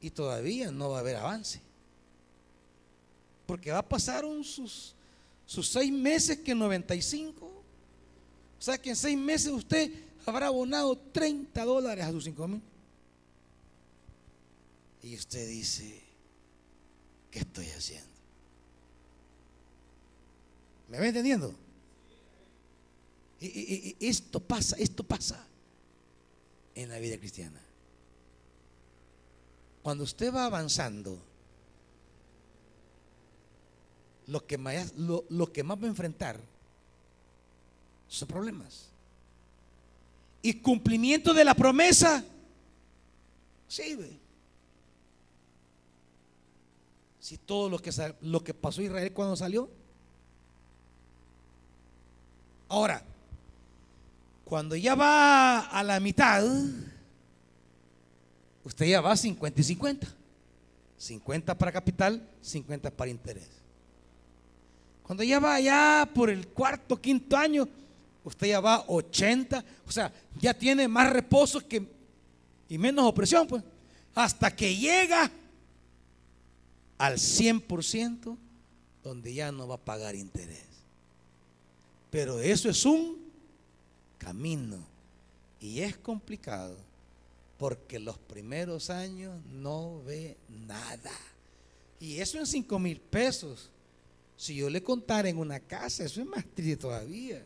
Speaker 1: y todavía no va a haber avance. Porque va a pasar un sus sus seis meses que 95. O sea que en seis meses usted habrá abonado 30 dólares a sus 5 mil. Y usted dice, ¿qué estoy haciendo? ¿Me va entendiendo? Y, esto pasa, esto pasa en la vida cristiana. Cuando usted va avanzando, lo que más, va a enfrentar son problemas. Y cumplimiento de la promesa, sí, Si todo lo que, lo que pasó Israel cuando salió. Ahora, cuando ya va a la mitad, usted ya va 50 y 50. 50 para capital, 50 para interés. Cuando ya va allá por el cuarto, quinto año, usted ya va 80, o sea, ya tiene más reposo que, y menos opresión, pues, hasta que llega al 100% donde ya no va a pagar interés. Pero eso es un camino y es complicado porque los primeros años no ve nada. Y eso en 5 mil pesos si yo le contara en una casa, eso es más triste todavía.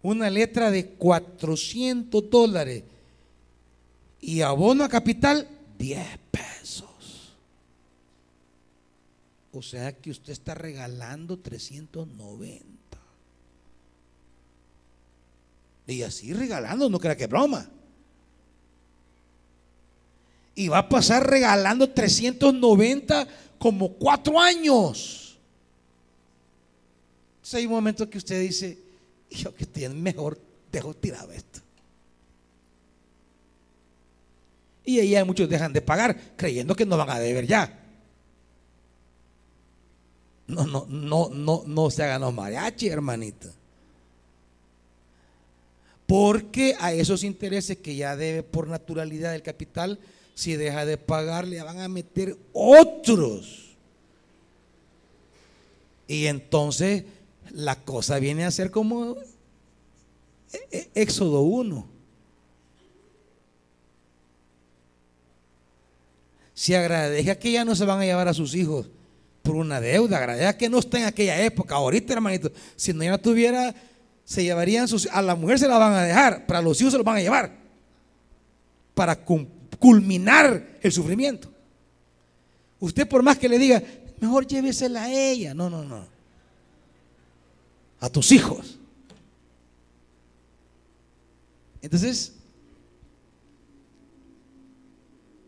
Speaker 1: Una letra de 400 dólares y abono a capital 10 pesos. O sea que usted está regalando 390. Y así regalando, no crea que broma. Y va a pasar regalando 390 como cuatro años. Entonces hay un momento que usted dice, yo que estoy mejor, dejo tirado esto. Y ahí hay muchos dejan de pagar creyendo que no van a deber ya. No, no, no, no, no se hagan los mariachi, hermanita. Porque a esos intereses que ya debe por naturalidad del capital, si deja de pagar, le van a meter otros. Y entonces la cosa viene a ser como e, e, Éxodo 1. Si agradezca que ya no se van a llevar a sus hijos por una deuda, agradezca que no está en aquella época. Ahorita, hermanito, si no ya tuviera, se llevarían sus, a la mujer se la van a dejar, para los hijos se los van a llevar. Para culminar el sufrimiento. Usted por más que le diga, mejor llévesela a ella. No, no, no. A tus hijos. Entonces,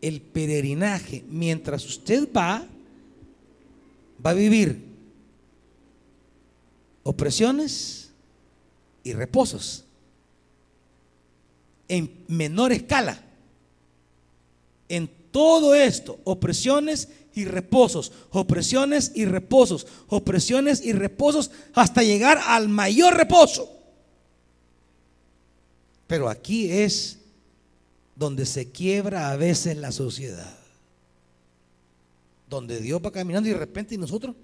Speaker 1: el peregrinaje, mientras usted va, va a vivir opresiones y reposos en menor escala. En todo esto, opresiones y reposos, opresiones y reposos, opresiones y reposos, hasta llegar al mayor reposo. Pero aquí es donde se quiebra a veces la sociedad. Donde Dios va caminando y de repente y nosotros,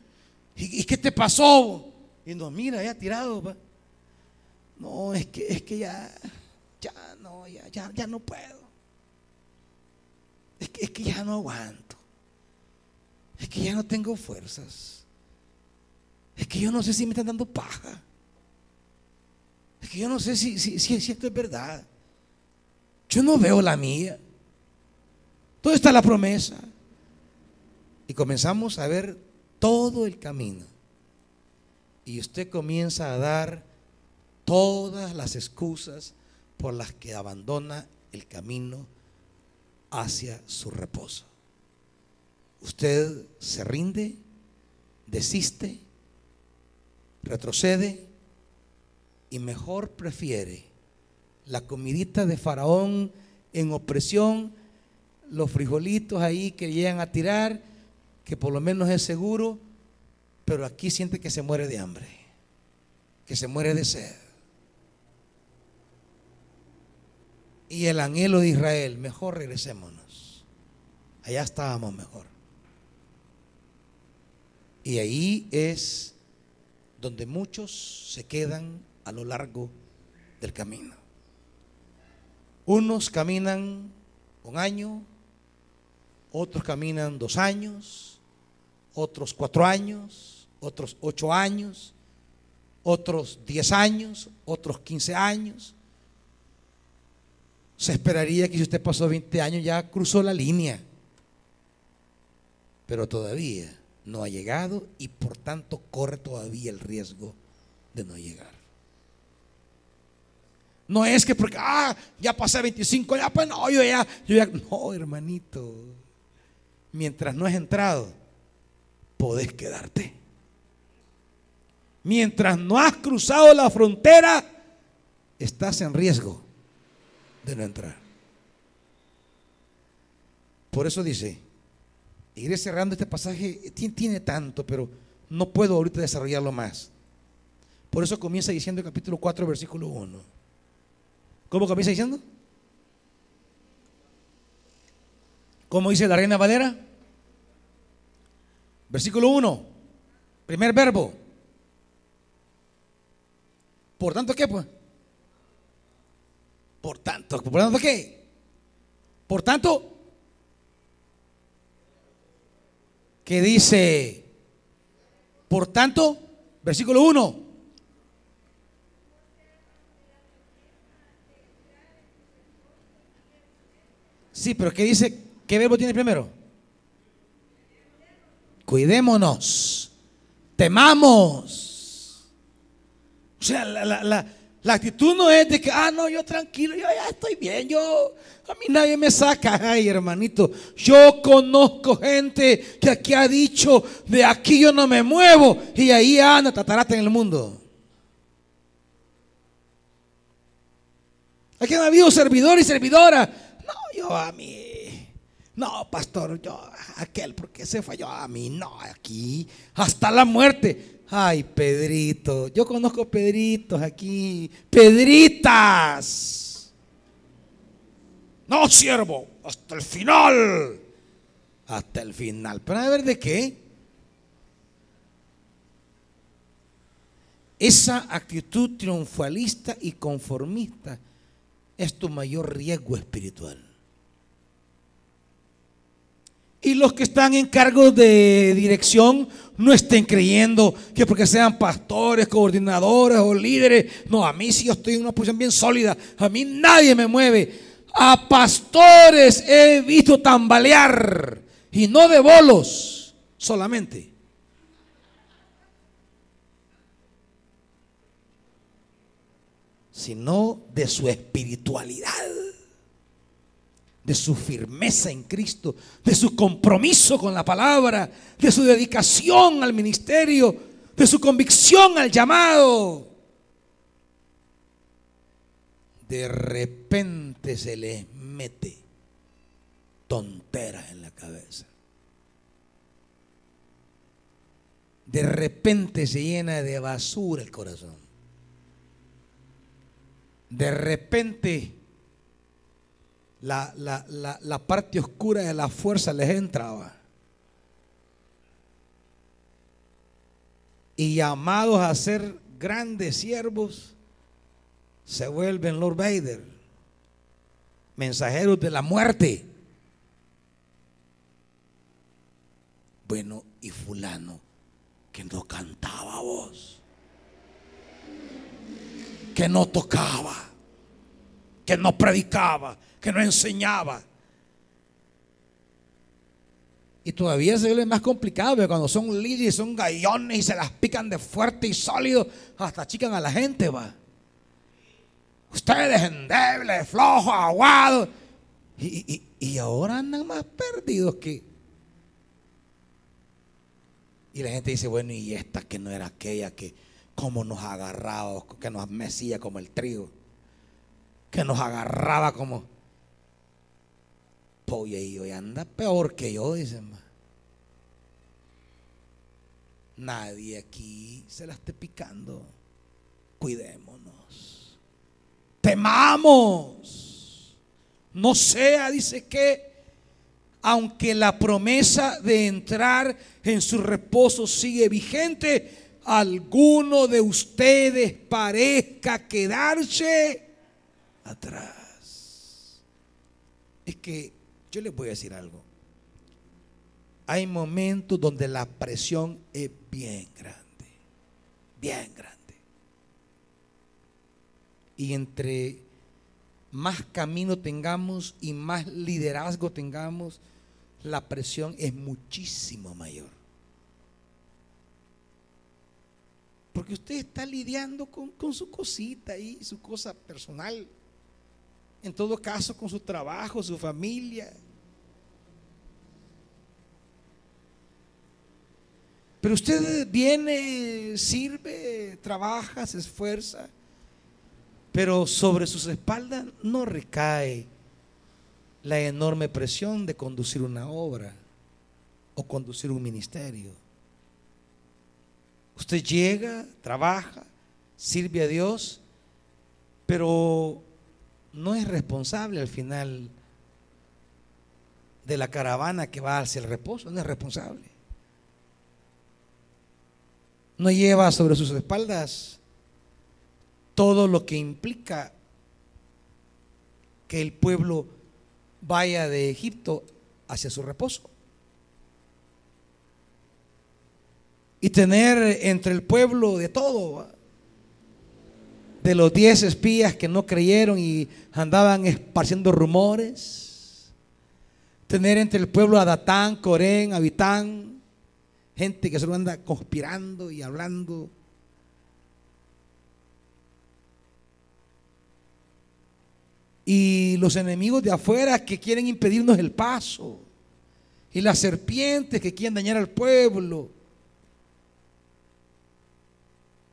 Speaker 1: ¿y, qué te pasó? Y nos mira ya tirado. No, es que, es que ya, ya no, ya, ya, ya no puedo. Es que, ya no aguanto. Es que ya no tengo fuerzas. Es que yo no sé si me están dando paja. Es que yo no sé si, si, si, esto es verdad. Yo no veo la mía. ¿Dónde está la promesa? Y comenzamos a ver todo el camino. Y usted comienza a dar todas las excusas por las que abandona el camino hacia su reposo. Usted se rinde, desiste, retrocede y mejor prefiere la comidita de faraón en opresión, los frijolitos ahí que llegan a tirar, que por lo menos es seguro, pero aquí siente que se muere de hambre, que se muere de sed. Y el anhelo de Israel, mejor regresémonos. Allá estábamos mejor. Y ahí es donde muchos se quedan a lo largo del camino. Unos caminan un año, otros caminan dos años, otros cuatro años, otros ocho años, otros diez años, otros quince años. Se esperaría que si usted pasó 20 años ya cruzó la línea, pero todavía no ha llegado y por tanto corre todavía el riesgo de no llegar. No es que porque, ah, ya pasé 25, ya pues no, yo ya, yo ya, no, hermanito. Mientras no has entrado, podés quedarte. Mientras no has cruzado la frontera, estás en riesgo de no entrar. Por eso dice, iré cerrando este pasaje, tiene tanto, pero no puedo ahorita desarrollarlo más. Por eso comienza diciendo el capítulo 4, versículo 1. ¿Cómo comienza diciendo? ¿Cómo dice la reina Valera? Versículo 1, primer verbo. Por tanto, ¿qué pues? Por tanto, ¿por tanto qué? Por tanto, que dice, por tanto, versículo 1, Sí, pero ¿qué dice? ¿Qué verbo tiene primero? Cuidémonos. Temamos. O sea, La actitud no es de que, ah, no, yo tranquilo, yo ya estoy bien, yo, a mí nadie me saca. Ay, hermanito, yo conozco gente que aquí ha dicho, de aquí yo no me muevo y ahí anda tatarata en el mundo. Aquí han habido servidor y servidora. No, yo a mí, no, pastor, yo, aquel, porque se falló a mí, no, aquí, hasta la muerte. Ay, Pedrito, yo conozco Pedritos aquí, Pedritas. No, siervo, hasta el final. Hasta el final. Pero a ver de qué. Esa actitud triunfalista y conformista es tu mayor riesgo espiritual. Y los que están en cargos de dirección no estén creyendo que porque sean pastores, coordinadores o líderes. No, a mí sí yo estoy en una posición bien sólida. A mí nadie me mueve. A pastores he visto tambalear. Y no de bolos solamente. Sino de su espiritualidad de su firmeza en Cristo, de su compromiso con la palabra, de su dedicación al ministerio, de su convicción al llamado. De repente se les mete tonteras en la cabeza. De repente se llena de basura el corazón. De repente la, parte oscura de la fuerza les entraba. Y llamados a ser grandes siervos, se vuelven Lord Vader, mensajeros de la muerte. Bueno, y fulano que no cantaba voz, que no tocaba, que no predicaba, que no enseñaba. Y todavía se vuelve más complicado cuando son líderes, son gallones y se las pican de fuerte y sólido, hasta chican a la gente, va. Ustedes endebles, flojos, aguados. Y, y, ahora andan más perdidos que. Y la gente dice, bueno, y esta que no era aquella que como nos agarraba, que nos mecía como el trigo, que nos agarraba como y hoy anda peor que yo, dicen. Nadie aquí se la esté picando. Cuidémonos. Temamos. No sea, dice que, aunque la promesa de entrar en su reposo sigue vigente, alguno de ustedes parezca quedarse atrás. Es que yo les voy a decir algo. Hay momentos donde la presión es bien grande, bien grande. Y entre más camino tengamos y más liderazgo tengamos, la presión es muchísimo mayor. Porque usted está lidiando con, con su cosita y su cosa personal. En todo caso, con su trabajo, su familia. Pero usted viene, sirve, trabaja, se esfuerza, pero sobre sus espaldas no recae la enorme presión de conducir una obra o conducir un ministerio. Usted llega, trabaja, sirve a Dios, pero no es responsable al final de la caravana que va hacia el reposo, no es responsable no lleva sobre sus espaldas todo lo que implica que el pueblo vaya de Egipto hacia su reposo. Y tener entre el pueblo de todo, de los diez espías que no creyeron y andaban esparciendo rumores, tener entre el pueblo a Datán, Corén, Abitán, gente que solo anda conspirando y hablando. y los enemigos de afuera que quieren impedirnos el paso, y las serpientes que quieren dañar al pueblo,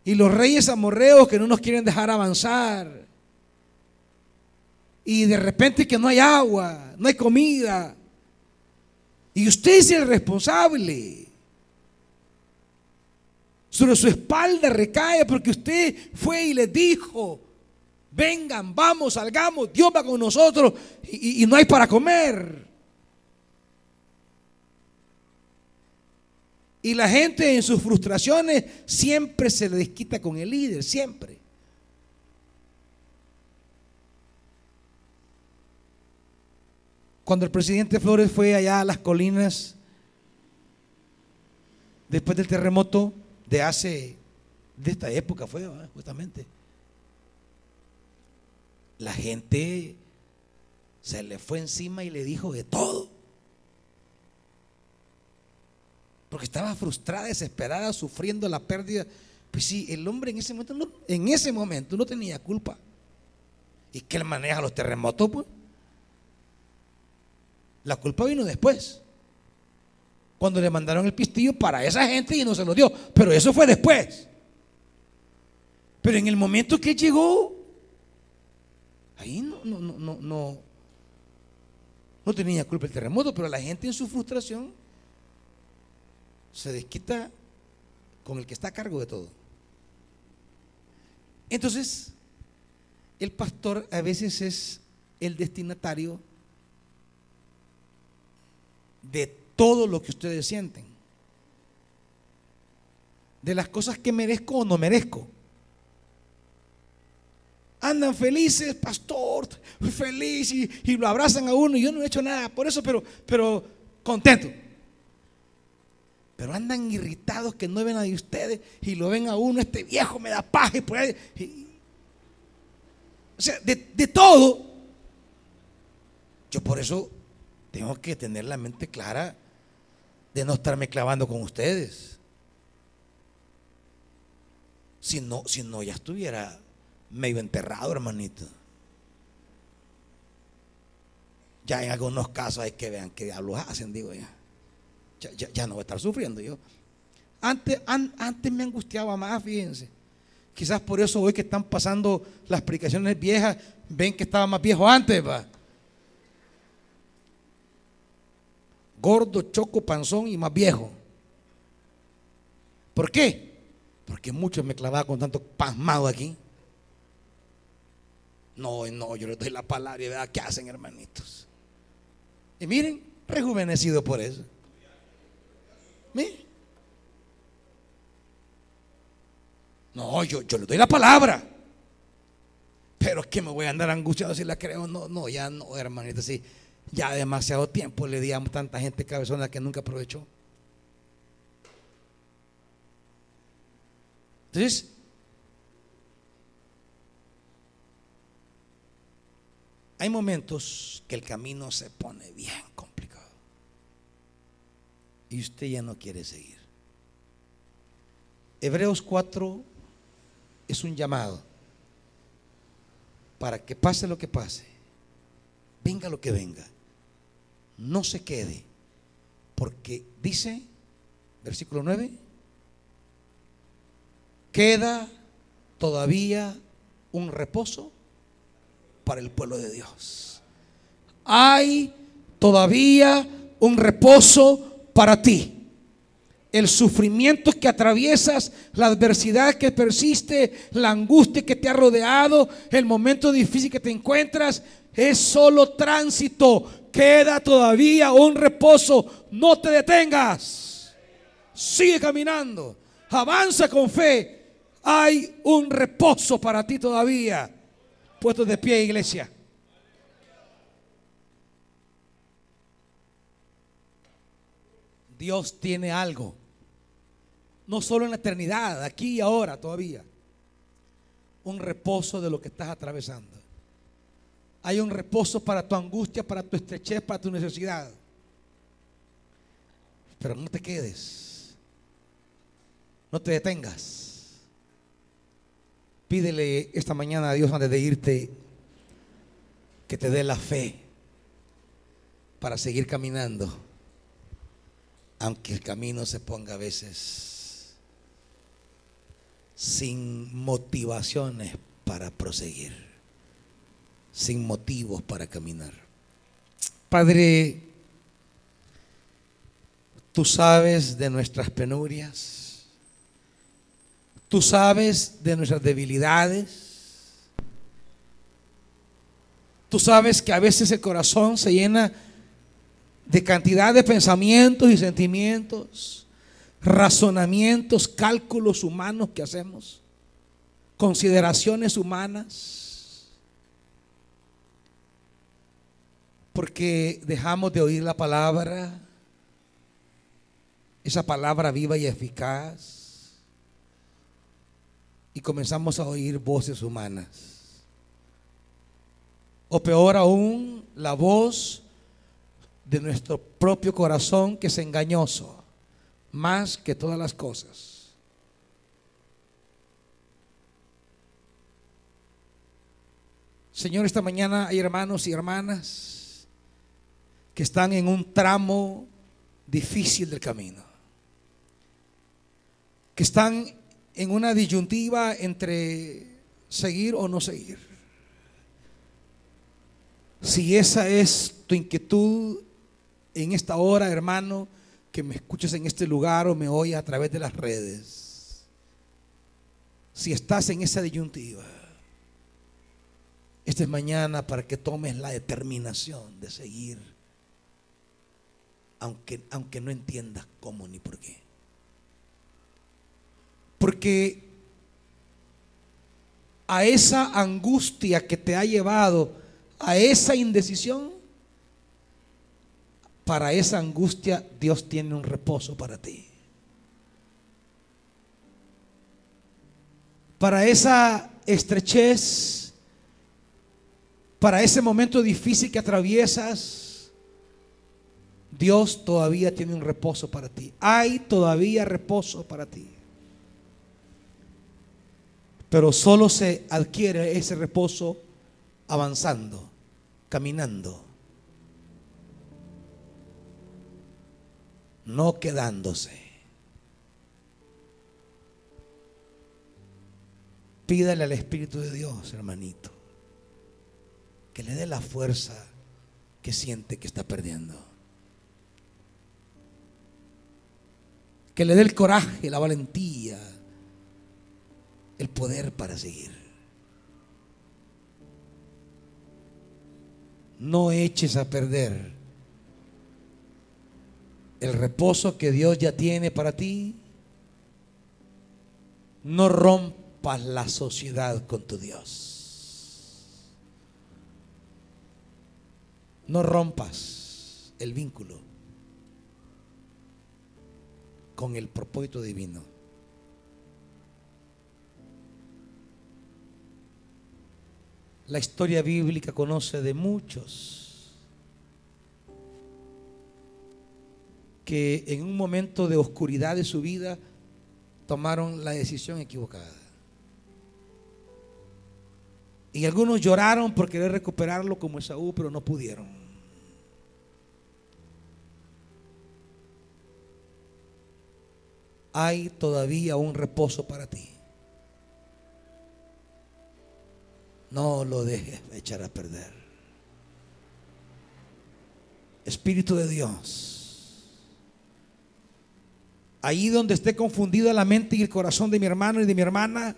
Speaker 1: y los reyes amorreos que no nos quieren dejar avanzar, y de repente que no hay agua, no hay comida, y usted es el responsable. Sobre su espalda recae porque usted fue y les dijo, vengan, vamos, salgamos, Dios va con nosotros y, y no hay para comer. Y la gente en sus frustraciones siempre se le desquita con el líder, siempre. Cuando el presidente Flores fue allá a las colinas, después del terremoto de hace, de esta época fue, justamente, la gente se le fue encima y le dijo de todo. Porque estaba frustrada, desesperada, sufriendo la pérdida. Pues sí, el hombre en ese momento no, en ese momento no tenía culpa. ¿Y que él maneja los terremotos? Pues? La culpa vino después. Cuando le mandaron el pistillo para esa gente y no se lo dio. Pero eso fue después. Pero en el momento que llegó, ahí no, no, no, no, no, no tenía culpa el terremoto, pero la gente en su frustración se desquita con el que está a cargo de todo. Entonces, el pastor a veces es el destinatario de todo lo que ustedes sienten. De las cosas que merezco o no merezco. Andan felices, pastor, feliz y, lo abrazan a uno. Y yo no he hecho nada por eso, pero, pero contento. Pero andan irritados que no ven a ustedes y lo ven a uno, este viejo me da paja y por o sea, de todo. Yo por eso tengo que tener la mente clara de no estarme clavando con ustedes. Si no, si no ya estuviera medio enterrado, hermanito. Ya en algunos casos hay que vean qué diablos hacen, digo ya. Ya, no voy a estar sufriendo yo. Antes, antes me angustiaba más, fíjense. Quizás por eso hoy que están pasando las predicaciones viejas, ven que estaba más viejo antes, va. Gordo, choco, panzón y más viejo. ¿Por qué? Porque muchos me clavaban con tanto pasmado aquí. No, no, yo les doy la palabra y vea qué hacen, hermanitos. Y miren, rejuvenecido por eso. Miren. No, yo, yo le doy la palabra. Pero es que me voy a andar angustiado si la creo. No, no, ya no, hermanito. Sí, ya demasiado tiempo le di a tanta gente cabezona que nunca aprovechó. Entonces, hay momentos que el camino se pone bien complicado. Y usted ya no quiere seguir. Hebreos 4 es un llamado para que pase lo que pase, venga lo que venga no se quede, porque dice, versículo 9, queda todavía un reposo para el pueblo de Dios. Hay todavía un reposo para ti. El sufrimiento que atraviesas, la adversidad que persiste, la angustia que te ha rodeado, el momento difícil que te encuentras, es solo tránsito queda todavía un reposo. No te detengas. Sigue caminando. Avanza con fe. Hay un reposo para ti todavía. Puesto de pie, iglesia. Dios tiene algo. No solo en la eternidad, aquí y ahora todavía. Un reposo de lo que estás atravesando. Hay un reposo para tu angustia, para tu estrechez, para tu necesidad. Pero no te quedes. No te detengas. Pídele esta mañana a Dios antes de irte que te dé la fe para seguir caminando, aunque el camino se ponga a veces sin motivaciones para proseguir, sin motivos para caminar. Padre, tú sabes de nuestras penurias, tú sabes de nuestras debilidades. Tú sabes que a veces el corazón se llena de cantidad de pensamientos y sentimientos, razonamientos, cálculos humanos que hacemos, consideraciones humanas, porque dejamos de oír la palabra, esa palabra viva y eficaz, y comenzamos a oír voces humanas o peor aún, la voz de nuestro propio corazón que es engañoso, más que todas las cosas. Señor, esta mañana hay hermanos y hermanas que están en un tramo difícil del camino, que están en una disyuntiva entre seguir o no seguir. Si esa es tu inquietud en esta hora, hermano, que me escuches en este lugar o me oyes a través de las redes, si estás en esa disyuntiva, esta es mañana para que tomes la determinación de seguir, aunque, aunque no entiendas cómo ni por qué. Porque a esa angustia que te ha llevado a esa indecisión, para esa angustia Dios tiene un reposo para ti. Para esa estrechez, para ese momento difícil que atraviesas, Dios todavía tiene un reposo para ti. Hay todavía reposo para ti. Pero solo se adquiere ese reposo avanzando caminando, no quedándose. Pídale al Espíritu de Dios, hermanito, que le dé la fuerza que siente que está perdiendo. Que le dé el coraje, la valentía, el poder para seguir. no eches a perder el reposo que Dios ya tiene para ti. No rompas la sociedad con tu Dios. No rompas el vínculo con el propósito divino. La historia bíblica conoce de muchos que en un momento de oscuridad de su vida tomaron la decisión equivocada. Y algunos lloraron por querer recuperarlo como Esaú, pero no pudieron. Hay todavía un reposo para ti. No lo dejes echar a perder. Espíritu de Dios. Ahí donde esté confundida la mente y el corazón de mi hermano y de mi hermana,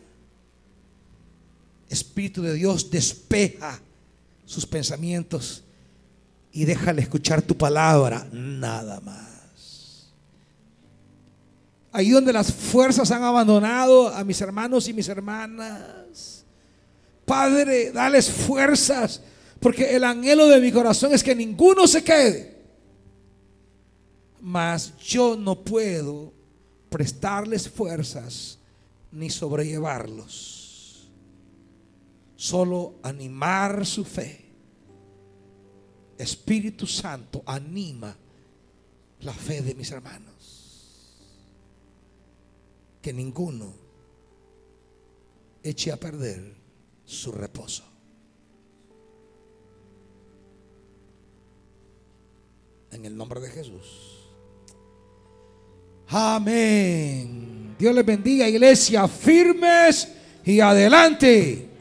Speaker 1: Espíritu de Dios despeja sus pensamientos y déjale escuchar tu palabra, nada más. Ahí donde las fuerzas han abandonado a mis hermanos y mis hermanas, Padre, dales fuerzas, porque el anhelo de mi corazón es que ninguno se quede. Mas yo no puedo prestarles fuerzas ni sobrellevarlos. Solo animar su fe. Espíritu Santo anima la fe de mis hermanos que ninguno eche a perder su reposo. En el nombre de Jesús.
Speaker 2: Amén. Dios les bendiga, iglesia, firmes y adelante.